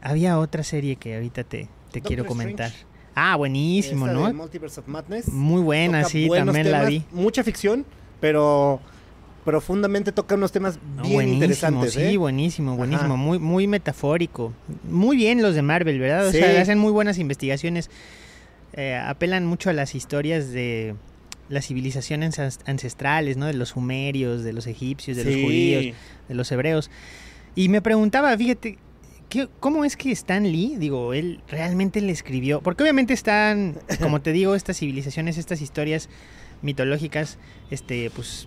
había otra serie que ahorita te, te quiero comentar. Strange. Ah, buenísimo, Esta ¿no? Multiverse of Madness. Muy buena, toca sí, también la vi. Mucha ficción, pero profundamente toca unos temas bien buenísimo, interesantes, sí, ¿eh? buenísimo, buenísimo, Ajá. muy, muy metafórico. Muy bien los de Marvel, ¿verdad? O Sí. sea, hacen muy buenas investigaciones. Eh, apelan mucho a las historias de las civilizaciones ancestrales, ¿no? De los sumerios, de los egipcios, de los judíos, de los hebreos. Y me preguntaba, fíjate, ¿qué- ¿cómo es que Stan Lee, digo, él realmente le escribió? Porque obviamente están, como te digo, estas civilizaciones, estas historias mitológicas, este, pues,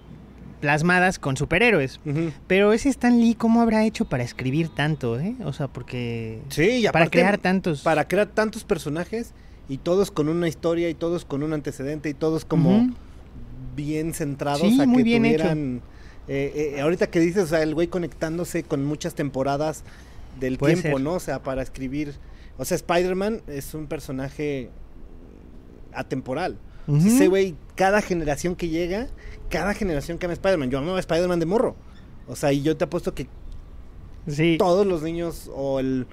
plasmadas con superhéroes. Pero ese Stan Lee, ¿cómo habrá hecho para escribir tanto, eh? O sea, porque... Sí, y para crear tantos... para crear tantos personajes y todos con una historia y todos con un antecedente y todos como bien centrados Sí, a muy que bien hecho. tuvieran eh, eh, ahorita que dices, o sea, el güey conectándose con muchas temporadas del Puede tiempo, ser. ¿no? O sea, para escribir, o sea, Spider-Man es un personaje atemporal. Ujú. Ese güey, cada generación que llega, cada generación que ama Spider-Man. Yo amaba Spider-Man de morro. O sea, y yo te apuesto que Sí. todos los niños o el,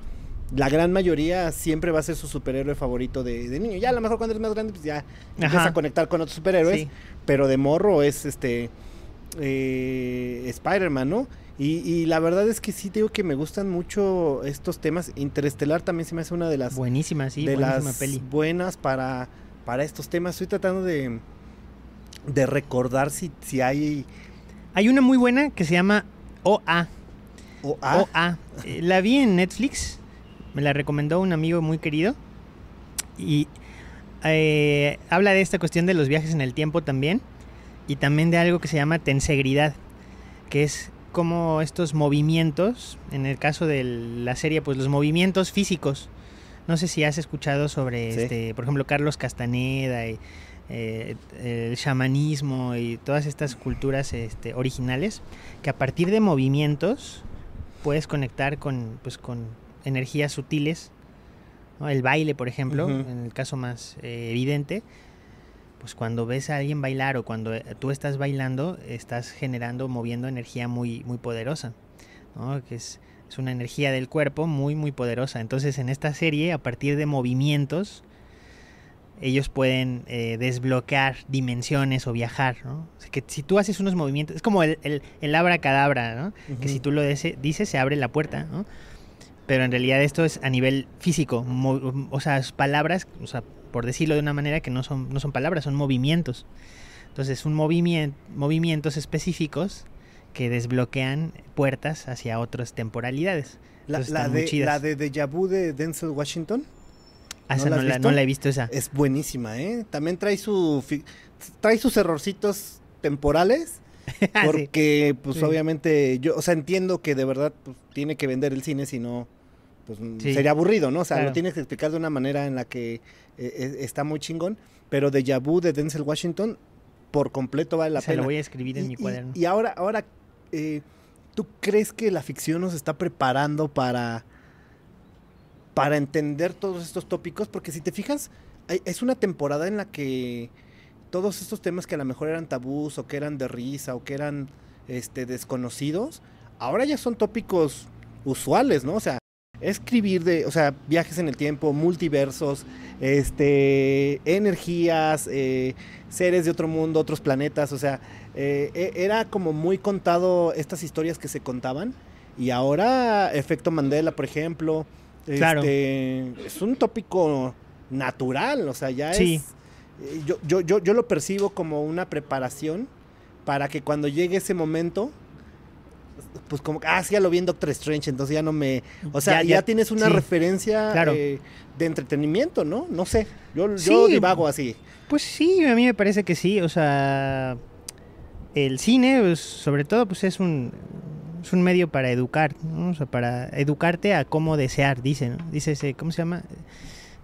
la gran mayoría siempre va a ser su superhéroe favorito de, de niño. Ya a lo mejor cuando eres más grande, pues ya empiezas a conectar con otros superhéroes. Sí. Pero de morro es este eh, Spider-Man, ¿no? Y, la verdad es que sí digo que me gustan mucho estos temas. Interestelar también se me hace una de las buenísimas, sí, de las buenas para, para estos temas. Estoy tratando de, de recordar si, si hay. Hay una muy buena que se llama OA. OA. OA. Eh, la vi en Netflix. Me la recomendó un amigo muy querido. Y eh, habla de esta cuestión de los viajes en el tiempo también. Y también de algo que se llama tensegridad. Que es como estos movimientos, en el caso de la serie, pues los movimientos físicos. No sé si has escuchado sobre, este, por ejemplo, Carlos Castaneda y eh, el chamanismo y todas estas culturas este, originales, que a partir de movimientos puedes conectar con, pues, con energías sutiles. El baile, por ejemplo, en el caso más eh, evidente, pues cuando ves a alguien bailar o cuando eh, tú estás bailando, estás generando, moviendo energía muy, muy poderosa, que es, una energía del cuerpo muy, muy poderosa. Entonces en esta serie, a partir de movimientos, ellos pueden eh, desbloquear dimensiones o viajar, ¿no? que si tú haces unos movimientos, es como el, el, el abracadabra, ¿no? Que si tú lo dices, se abre la puerta, ¿no? Pero en realidad esto es a nivel físico, o sea, palabras, o sea, por decirlo de una manera que no son, no son palabras, son movimientos. Entonces, son movimiento, movimientos específicos que desbloquean puertas hacia otras temporalidades. La, de, la de Deja Vu de Denzel Washington. Ah, ¿No, la, no, la, he visto esa. Es buenísima, ¿eh? También trae su trae sus errorcitos temporales. Ah, porque, pues, obviamente, yo, o sea, entiendo que de verdad pues, tiene que vender el cine, si no, pues sería aburrido, ¿no? O sea, lo tienes que explicar de una manera en la que eh, eh, está muy chingón, pero de Yabu de Denzel Washington por completo vale la Se pena. lo voy a escribir en mi cuaderno. Y, ahora, ahora eh, ¿tú crees que la ficción nos está preparando para, para entender todos estos tópicos? Porque si te fijas, es una temporada en la que todos estos temas que a lo mejor eran tabús o que eran de risa o que eran este, desconocidos, ahora ya son tópicos usuales, ¿no? O sea, escribir de, o sea, viajes en el tiempo, multiversos, este, energías, eh, seres de otro mundo, otros planetas, o sea, eh, e, era como muy contado estas historias que se contaban y ahora efecto Mandela, por ejemplo, este, es un tópico natural, o sea, ya es, eh, yo, yo, yo, yo lo percibo como una preparación para que cuando llegue ese momento pues como, ah, sí, ya lo vi en Doctor Strange, entonces ya no me... O sea, ya, tienes una referencia eh, de entretenimiento, ¿no? No sé, yo, yo divago así. Pues sí, a mí me parece que sí, o sea, el cine, pues, sobre todo, pues es un, es un medio para educar, ¿no? O sea, para educarte a cómo desear, dice, ¿no? Dice ese, ¿cómo se llama?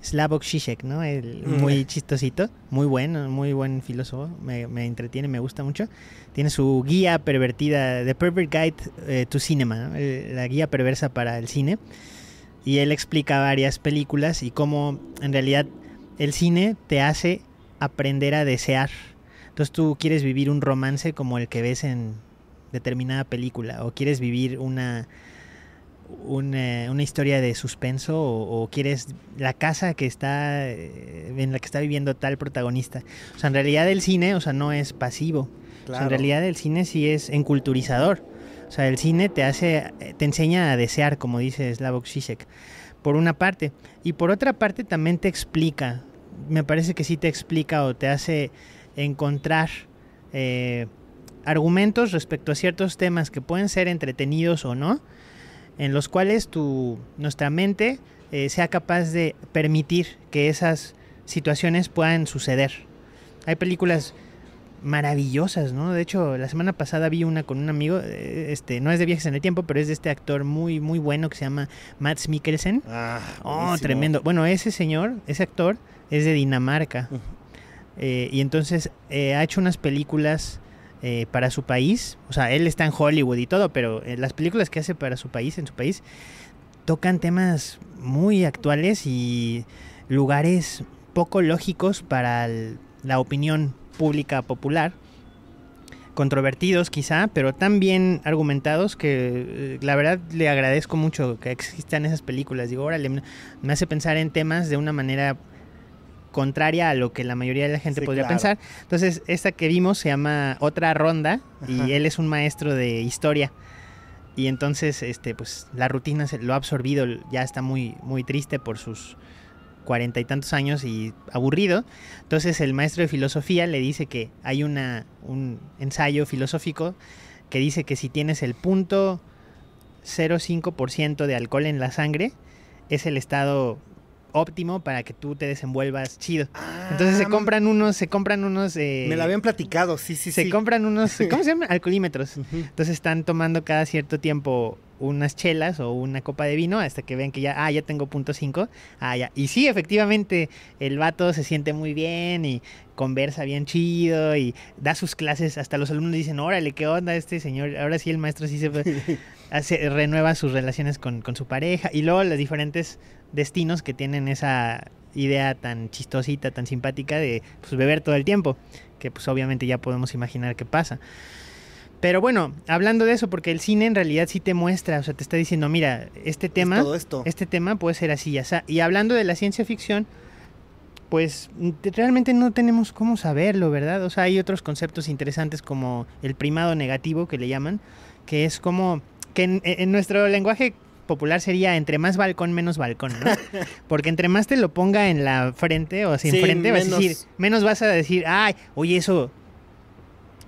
Slavoj Žižek, ¿no? El, muy chistosito, muy bueno, muy buen filósofo, me, me, entretiene, me gusta mucho. Tiene su guía pervertida, The Pervert Guide eh, to Cinema, la guía perversa para el cine. Y él explica varias películas y cómo en realidad el cine te hace aprender a desear. Entonces tú quieres vivir un romance como el que ves en determinada película o quieres vivir una una, una, historia de suspenso o, quieres la casa que está eh, en la que está viviendo tal protagonista. O sea, en realidad el cine, o sea, no es pasivo. en realidad el cine sí es enculturizador. O sea, el cine te hace, te enseña a desear, como dice Slavoj Žižek, por una parte. Y por otra parte también te explica, me parece que sí te explica o te hace encontrar eh, argumentos respecto a ciertos temas que pueden ser entretenidos o no, en los cuales tu, nuestra mente eh, sea capaz de permitir que esas situaciones puedan suceder. Hay películas maravillosas, ¿no? De hecho, la semana pasada vi una con un amigo, eh, este, no es de viajes en el tiempo, pero es de este actor muy, muy bueno que se llama Mads Mikkelsen. Ah, oh, tremendo. Bueno, ese señor, ese actor, es de Dinamarca. Eh, y entonces ha hecho unas películas eh, para su país. O sea, él está en Hollywood y todo, pero eh, las películas que hace para su país, en su país, tocan temas muy actuales y lugares poco lógicos para la opinión pública popular. Controvertidos quizá, pero tan bien argumentados que eh, la verdad le agradezco mucho que existan esas películas. Digo, órale, me hace pensar en temas de una manera contraria a lo que la mayoría de la gente Sí, podría claro. pensar. Entonces, esta que vimos se llama Otra Ronda y él es un maestro de historia. Y entonces, este, pues la rutina se lo ha absorbido, ya está muy, muy triste por sus cuarenta y tantos años y aburrido. Entonces el maestro de filosofía le dice que hay una, un ensayo filosófico que dice que si tienes el punto 0,5% de alcohol en la sangre, es el estado óptimo para que tú te desenvuelvas chido. Entonces se Ah, compran unos, se compran unos... eh, Me la habían platicado, sí, sí, se sí. compran unos, ¿cómo se llaman? Alcoholímetros. Entonces están tomando cada cierto tiempo unas chelas o una copa de vino hasta que ven que ya, ah, ya tengo punto 5. Ah, ya. Y sí, efectivamente, el vato se siente muy bien y conversa bien chido y da sus clases. Hasta los alumnos dicen, órale, ¿qué onda este señor? Ahora sí el maestro sí se hace, renueva sus relaciones con, con su pareja. Y luego los diferentes destinos que tienen esa idea tan chistosita, tan simpática de pues, beber todo el tiempo. Que pues obviamente ya podemos imaginar qué pasa. Pero bueno, hablando de eso, porque el cine en realidad sí te muestra, o sea, te está diciendo, mira, este Es tema, todo esto. este tema puede ser así, ya Y hablando de la ciencia ficción, pues te- realmente no tenemos cómo saberlo, ¿verdad? O sea, hay otros conceptos interesantes como el primado negativo que le llaman, que es como que en, en nuestro lenguaje popular sería entre más balcón, menos balcón, ¿no? Porque entre más te lo ponga en la frente o así Sí, enfrente, vas a menos- decir, menos vas a decir, ay, oye, eso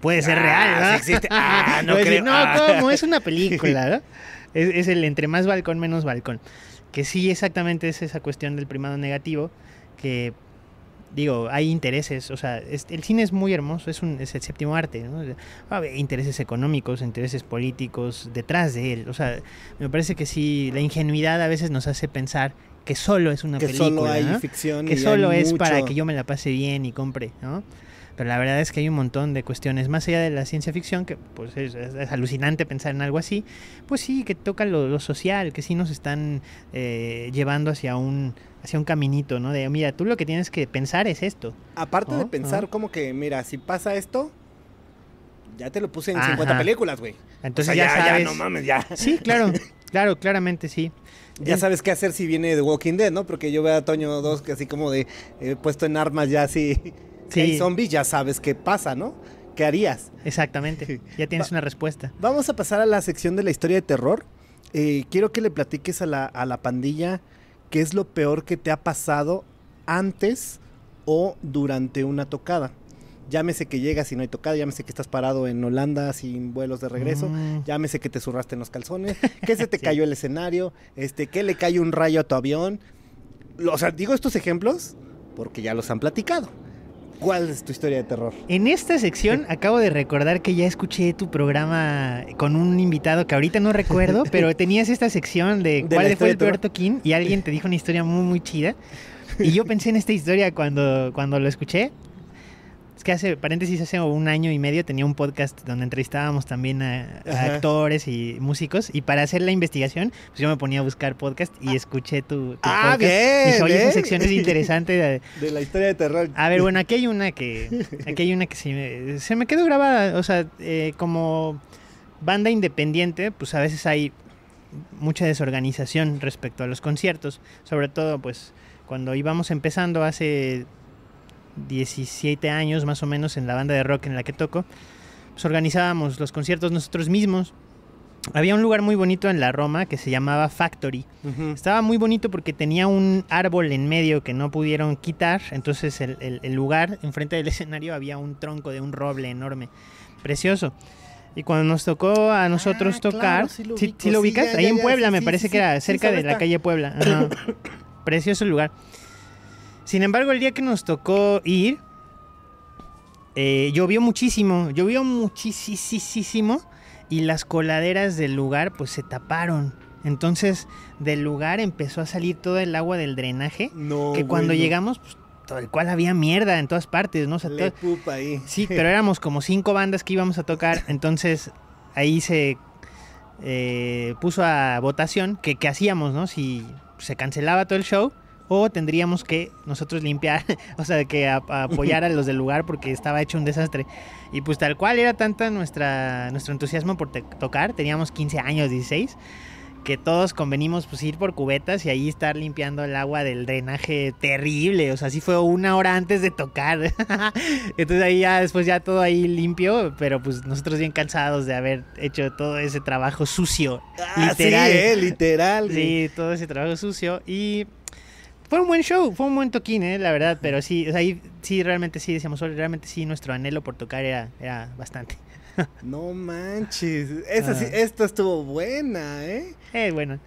puede ser Ah, real, ¿no? sí existe. Ah, no decir, creo. no, Ah. ¿cómo? Es una película, ¿no? Es, es el entre más balcón, menos balcón. Que sí, exactamente es esa cuestión del primado negativo, que digo, hay intereses, o sea, es- el cine es muy hermoso, es, un, es el séptimo arte, ¿no? Va a haber intereses económicos, intereses políticos detrás de él, o sea, me parece que sí, la ingenuidad a veces nos hace pensar que solo es una que película, solo hay ¿no? ficción. que y solo hay es para que yo me la pase bien y compre, ¿no? Pero la verdad es que hay un montón de cuestiones, más allá de la ciencia ficción, que pues es, es- es alucinante pensar en algo así, pues sí, que toca lo, lo social, que sí nos están eh, llevando hacia un, hacia un caminito, ¿no? De, mira, tú lo que tienes que pensar es esto. Aparte de pensar como que, mira, si pasa esto, ya te lo puse en Ajá. 50 películas, güey. Entonces o sea, ya, ya, sabes. ya, no mames, ya. Sí, claro, claro, claramente sí. Ya Es- sabes qué hacer si viene de Walking Dead, ¿no? Porque yo veo a Toño 2 que así como de eh, puesto en armas ya así. Si hay Sí. zombies, ya sabes qué pasa, ¿no? ¿Qué harías? Exactamente, ya tienes Va- una respuesta. Vamos a pasar a la sección de la historia de terror. Eh, quiero que le platiques a la, a la pandilla qué es lo peor que te ha pasado antes o durante una tocada. Llámese que llegas y no hay tocada, llámese que estás parado en Holanda sin vuelos de regreso, Mm. llámese que te zurraste en los calzones, que se te Sí. cayó el escenario, este, que le cayó un rayo a tu avión. O sea, digo estos ejemplos porque ya los han platicado. ¿Cuál es tu historia de terror? En esta sección acabo de recordar que ya escuché tu programa con un invitado que ahorita no recuerdo, pero tenías esta sección de, De cuál fue el peor toquín y alguien te dijo una historia muy muy chida. Y yo pensé en esta historia cuando, cuando lo escuché. Es que hace, paréntesis, hace un año y medio tenía un podcast donde entrevistábamos también a, actores y músicos. Y para hacer la investigación, pues yo me ponía a buscar podcast y escuché tu, tu Ah, podcast. bien, Dije, oye, esa sección es interesante. de- De la historia de terror. a ver, bueno, aquí hay una que. Aquí hay una que sí me- se me quedó grabada. O sea, eh, como banda independiente, pues a veces hay mucha desorganización respecto a los conciertos. Sobre todo, pues, cuando íbamos empezando hace 17 años más o menos en la banda de rock en la que toco, pues organizábamos los conciertos nosotros mismos. Había un lugar muy bonito en la Roma que se llamaba Factory. Estaba muy bonito porque tenía un árbol en medio que no pudieron quitar. Entonces el, el- el lugar, enfrente del escenario, había un tronco de un roble enorme. Precioso. Y cuando nos tocó a nosotros Ah, claro, tocar, sí lo ¿sí, ubico, sí lo sí, ubicas? ya, Ahí ya, en Puebla, sí, me parece sí, que era cerca ¿sabes de la calle Puebla. Ajá. Precioso lugar. Sin embargo, el día que nos tocó ir, eh, llovió muchísimo, llovió muchísimo y las coladeras del lugar pues se taparon. Entonces del lugar empezó a salir todo el agua del drenaje No, que cuando bueno. llegamos, pues, todo el cual había mierda en todas partes, ¿no? O sea, Le todo- pupa ahí. Sí, pero éramos como cinco bandas que íbamos a tocar, entonces ahí se eh, puso a votación que qué hacíamos, ¿no? Si se cancelaba todo el show o tendríamos que nosotros limpiar, o sea, que a- a apoyar a los del lugar porque estaba hecho un desastre. Y pues tal cual era tanta nuestra nuestro entusiasmo por te- tocar, teníamos 15 años, 16, que todos convenimos pues ir por cubetas y ahí estar limpiando el agua del drenaje terrible. O sea, sí fue una hora antes de tocar. Entonces ahí ya después ya todo ahí limpio, pero pues nosotros bien cansados de haber hecho todo ese trabajo sucio. Ah, literal. Sí, eh, literal. Sí, todo ese trabajo sucio y fue un buen show, fue un buen toquín, eh, la verdad, pero sí, o sea, ahí sí, realmente sí, decíamos, realmente sí, nuestro anhelo por tocar era, era bastante. No manches. Esa sí, Ah. esta estuvo buena, ¿eh? Eh, bueno,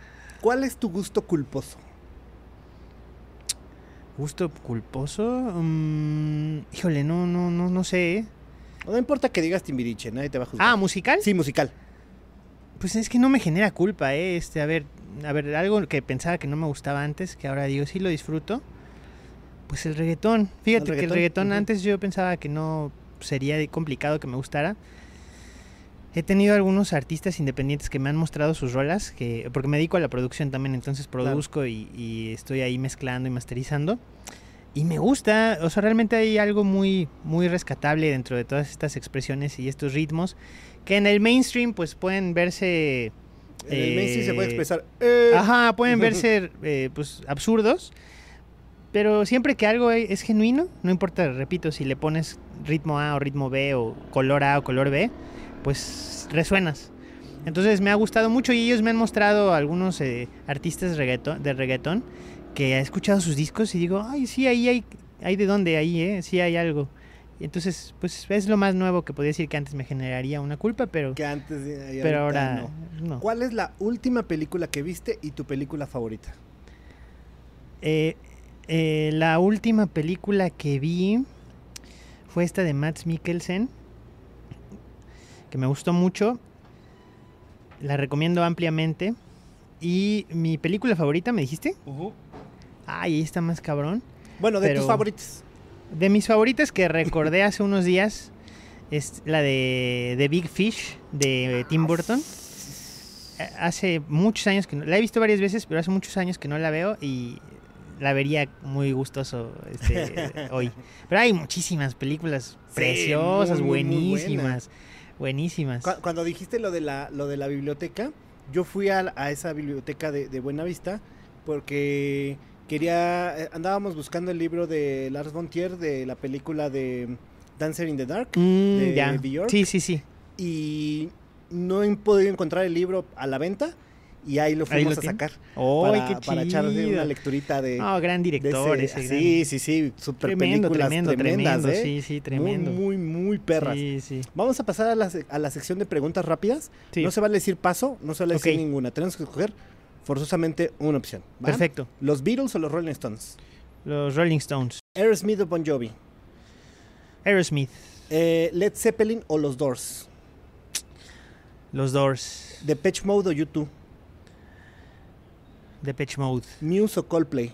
¿Cuál es tu gusto culposo? gusto culposo, mm, híjole, no, no, no, no sé. eh. No importa que digas Timbiriche, nadie te va a juzgar. Ah, musical. Sí, musical. Pues es que no me genera culpa, eh, este, a ver, a ver, algo que pensaba que no me gustaba antes, que ahora digo, sí lo disfruto. Pues el reggaetón. Fíjate que el reggaetón, antes yo pensaba que no sería complicado que me gustara. He tenido algunos artistas independientes que me han mostrado sus rolas, que, porque me dedico a la producción también, entonces produzco y, y estoy ahí mezclando y masterizando. Y me gusta, o sea, realmente hay algo muy, muy rescatable dentro de todas estas expresiones y estos ritmos, que en el mainstream pues pueden verse... En el mainstream se puede eh, expresar. eh, Ajá, pueden verse eh, pues absurdos, pero siempre que algo es genuino, no importa, repito, si le pones ritmo A o ritmo B o color A o color B, pues resuenas. Entonces me ha gustado mucho y ellos me han mostrado algunos eh, artistas reggaeton- de reggaetón que he escuchado sus discos y digo, ay, sí, ahí hay, hay de dónde, ahí, ¿eh? Sí hay algo. Entonces, pues es lo más nuevo que podría decir que antes me generaría una culpa, pero, Que antes. y pero ahora no. no. ¿Cuál es la última película que viste y tu película favorita? Eh, eh, la última película que vi fue esta de Mads Mikkelsen, que me gustó mucho. La recomiendo ampliamente. Y mi película favorita, ¿me dijiste? Ay, ahí está más cabrón. Bueno, de Pero- tus favoritas. De mis favoritas que recordé hace unos días es la de The Big Fish de Tim Burton. Hace muchos años que no, la he visto varias veces, pero hace muchos años que no la veo y la vería muy gustoso este, hoy. Pero hay muchísimas películas Sí, preciosas, muy, muy, muy buenísimas, buenísimas. Cu- Cuando dijiste lo de la, lo de la biblioteca, yo fui a, a esa biblioteca de, de Buenavista porque quería, eh, andábamos buscando el libro de Lars von Trier de la película de Dancer in the Dark Mm, de ya. Bjork. Sí, sí, sí. y no he podido encontrar el libro a la venta y ahí lo Ahí fuimos lo a sacar ¡Ay, para, qué para echarle una lecturita de, No, gran de director ese- ese. gran- sí, sí, sí, super Tremendo, películas tremendo, tremendas, tremendo. ¿eh? Sí, sí, tremendo. Muy, muy, muy perras. Sí, sí. Vamos a pasar a la, a la sección de preguntas rápidas. sí. No se vale decir paso, no se vale decir Ok. ninguna. Tenemos que escoger forzosamente una opción. ¿va? Perfecto. ¿Los Beatles o los Rolling Stones? Los Rolling Stones. Aerosmith o Bon Jovi. Aerosmith. Eh, Led Zeppelin o los Doors. Los Doors. Depeche Mode o U2. Depeche Mode. Muse o Coldplay.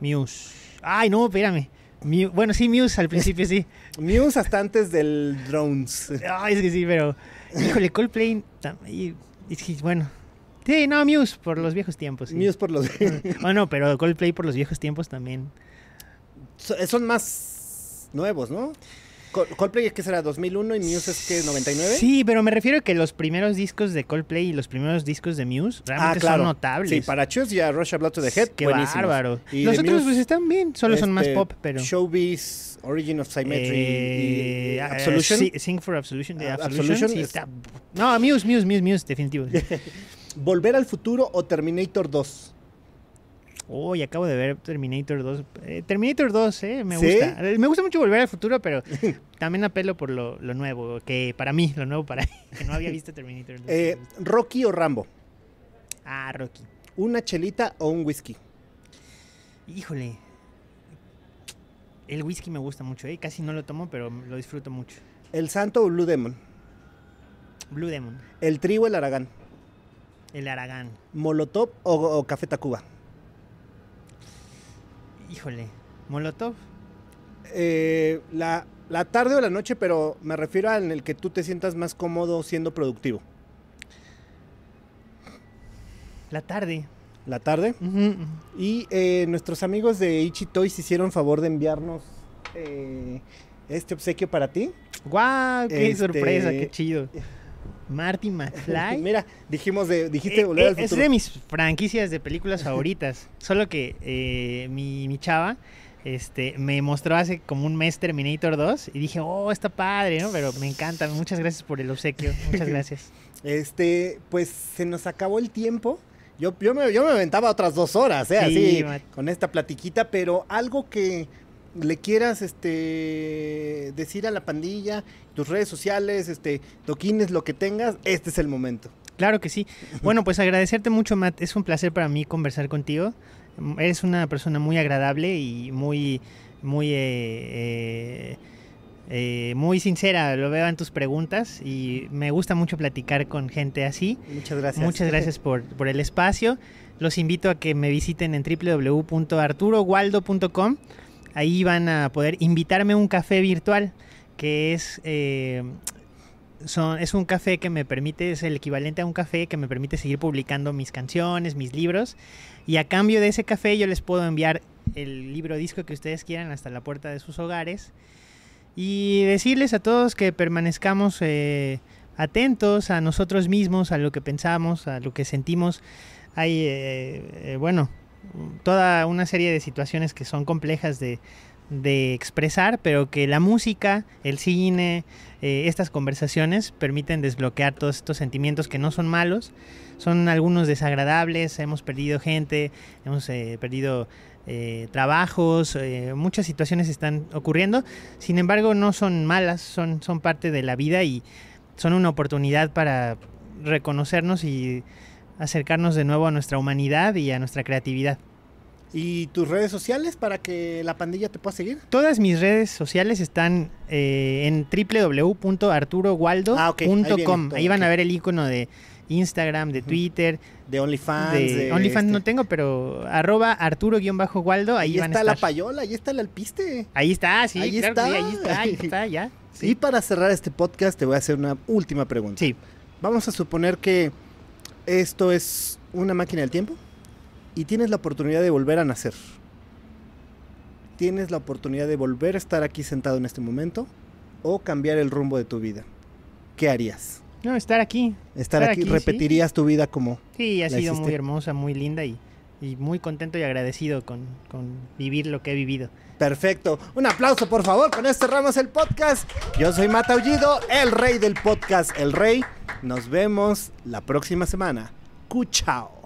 Muse. Ay, no, espérame. Mu- bueno, sí, Muse al principio sí. Muse hasta antes del Drones. Ay, es que sí, pero. Híjole, Coldplay. y- bueno. Sí, no, Muse por los viejos tiempos. Sí. Muse por los... Bueno, pero Coldplay por los viejos tiempos también. So- son más nuevos, ¿no? Col- Coldplay es que será 2001 y Muse es que 99. Sí, pero me refiero a que los primeros discos de Coldplay y los primeros discos de Muse realmente Ah, claro. son notables. Sí, para Choose y a Rush Blood to the Head, Qué buenísimos. bárbaro. Y los otros Muse, pues están bien, solo son más este, pop, pero... Showbiz, Origin of Symmetry Eh, y ah, Absolution. sí, Sing for Absolution. de Ah, Absolution, Absolution sí, es- está- No, Muse, Muse, Muse, Muse, definitivo. Volver al futuro o Terminator 2. Uy, acabo de ver Terminator 2. Eh, Terminator 2, eh, me ¿Sí? gusta. Eh, Me gusta mucho volver al futuro, pero también apelo por lo, lo nuevo, que para mí, lo nuevo para mí, que no había visto Terminator 2. Eh, Rocky o Rambo. ah, Rocky. Una chelita o un whisky. Híjole. El whisky me gusta mucho, eh. Casi no lo tomo, pero lo disfruto mucho. El Santo o Blue Demon. Blue Demon. El Trigo o el Aragán. El Aragán. Molotov o, o Café Tacuba. Híjole. Molotov. Eh, la, la tarde o la noche, pero me refiero a en el que tú te sientas más cómodo siendo productivo. La tarde. La tarde. Y eh, nuestros amigos de Ichi Toys hicieron favor de enviarnos eh, este obsequio para ti. ¡Guau! ¡Qué Este- sorpresa! ¡Qué chido! Marty McFly. Mira, dijimos de, dijiste Eh, volver eh, al es futuro. de mis franquicias de películas favoritas. Solo que eh, mi, mi chava este, me mostró hace como un mes Terminator 2 y dije, oh, está padre, ¿no? Pero me encanta. Muchas gracias por el obsequio. Muchas gracias. Este, pues se nos acabó el tiempo. Yo, yo, me, yo me aventaba otras dos horas, ¿eh? Sí, Así, con esta platiquita, pero algo que le quieras este, decir a la pandilla, tus redes sociales, este, toquines, lo que tengas, este es el momento. Claro que sí. Bueno, pues agradecerte mucho, Matt. Es un placer para mí conversar contigo. Eres una persona muy agradable y muy, muy, eh, eh, eh, muy sincera. Lo veo en tus preguntas y me gusta mucho platicar con gente así. Muchas gracias. Muchas gracias por, por el espacio. Los invito a que me visiten en www.arturowaldo.com. Ahí van a poder invitarme a un café virtual, que es, eh, son, es un café que me permite, es el equivalente a un café que me permite seguir publicando mis canciones, mis libros. Y a cambio de ese café yo les puedo enviar el libro disco que ustedes quieran hasta la puerta de sus hogares. Y decirles a todos que permanezcamos eh, atentos a nosotros mismos, a lo que pensamos, a lo que sentimos. Hay, eh, eh, bueno, toda una serie de situaciones que son complejas de, de expresar, pero que la música, el cine, eh, estas conversaciones permiten desbloquear todos estos sentimientos que no son malos, son algunos desagradables, hemos perdido gente, hemos eh, perdido eh, trabajos, muchas situaciones están ocurriendo, sin embargo no son malas, son, son parte de la vida y son una oportunidad para reconocernos y acercarnos de nuevo a nuestra humanidad y a nuestra creatividad. ¿Y tus redes sociales para que la pandilla te pueda seguir? Todas mis redes sociales están eh, en www.arturowaldo.com. Ah, ok, ahí van a ver el icono de Instagram, de. Twitter, De OnlyFans. de de OnlyFans este- no tengo, pero arroba arturo-waldo, ahí, Ahí van está a la estar. payola, ahí está el alpiste. Ahí está, sí, Ahí claro sí, está. ahí está, ahí está, ya. Y para cerrar este podcast te voy a hacer una última pregunta. Sí, Vamos a suponer que esto es una máquina del tiempo y tienes la oportunidad de volver a nacer. Tienes la oportunidad de volver a estar aquí sentado en este momento o cambiar el rumbo de tu vida. ¿Qué harías? no, estar aquí. Estar, Estar aquí, aquí, sí. repetirías tu vida como... Sí, ha sido hiciste. muy hermosa, muy linda y, y muy contento y agradecido con, con vivir lo que he vivido. Perfecto. Un aplauso, por favor. Con esto cerramos el podcast. Yo soy Mata Ullido, el rey del podcast, el rey. Nos vemos la próxima semana. Cuchao.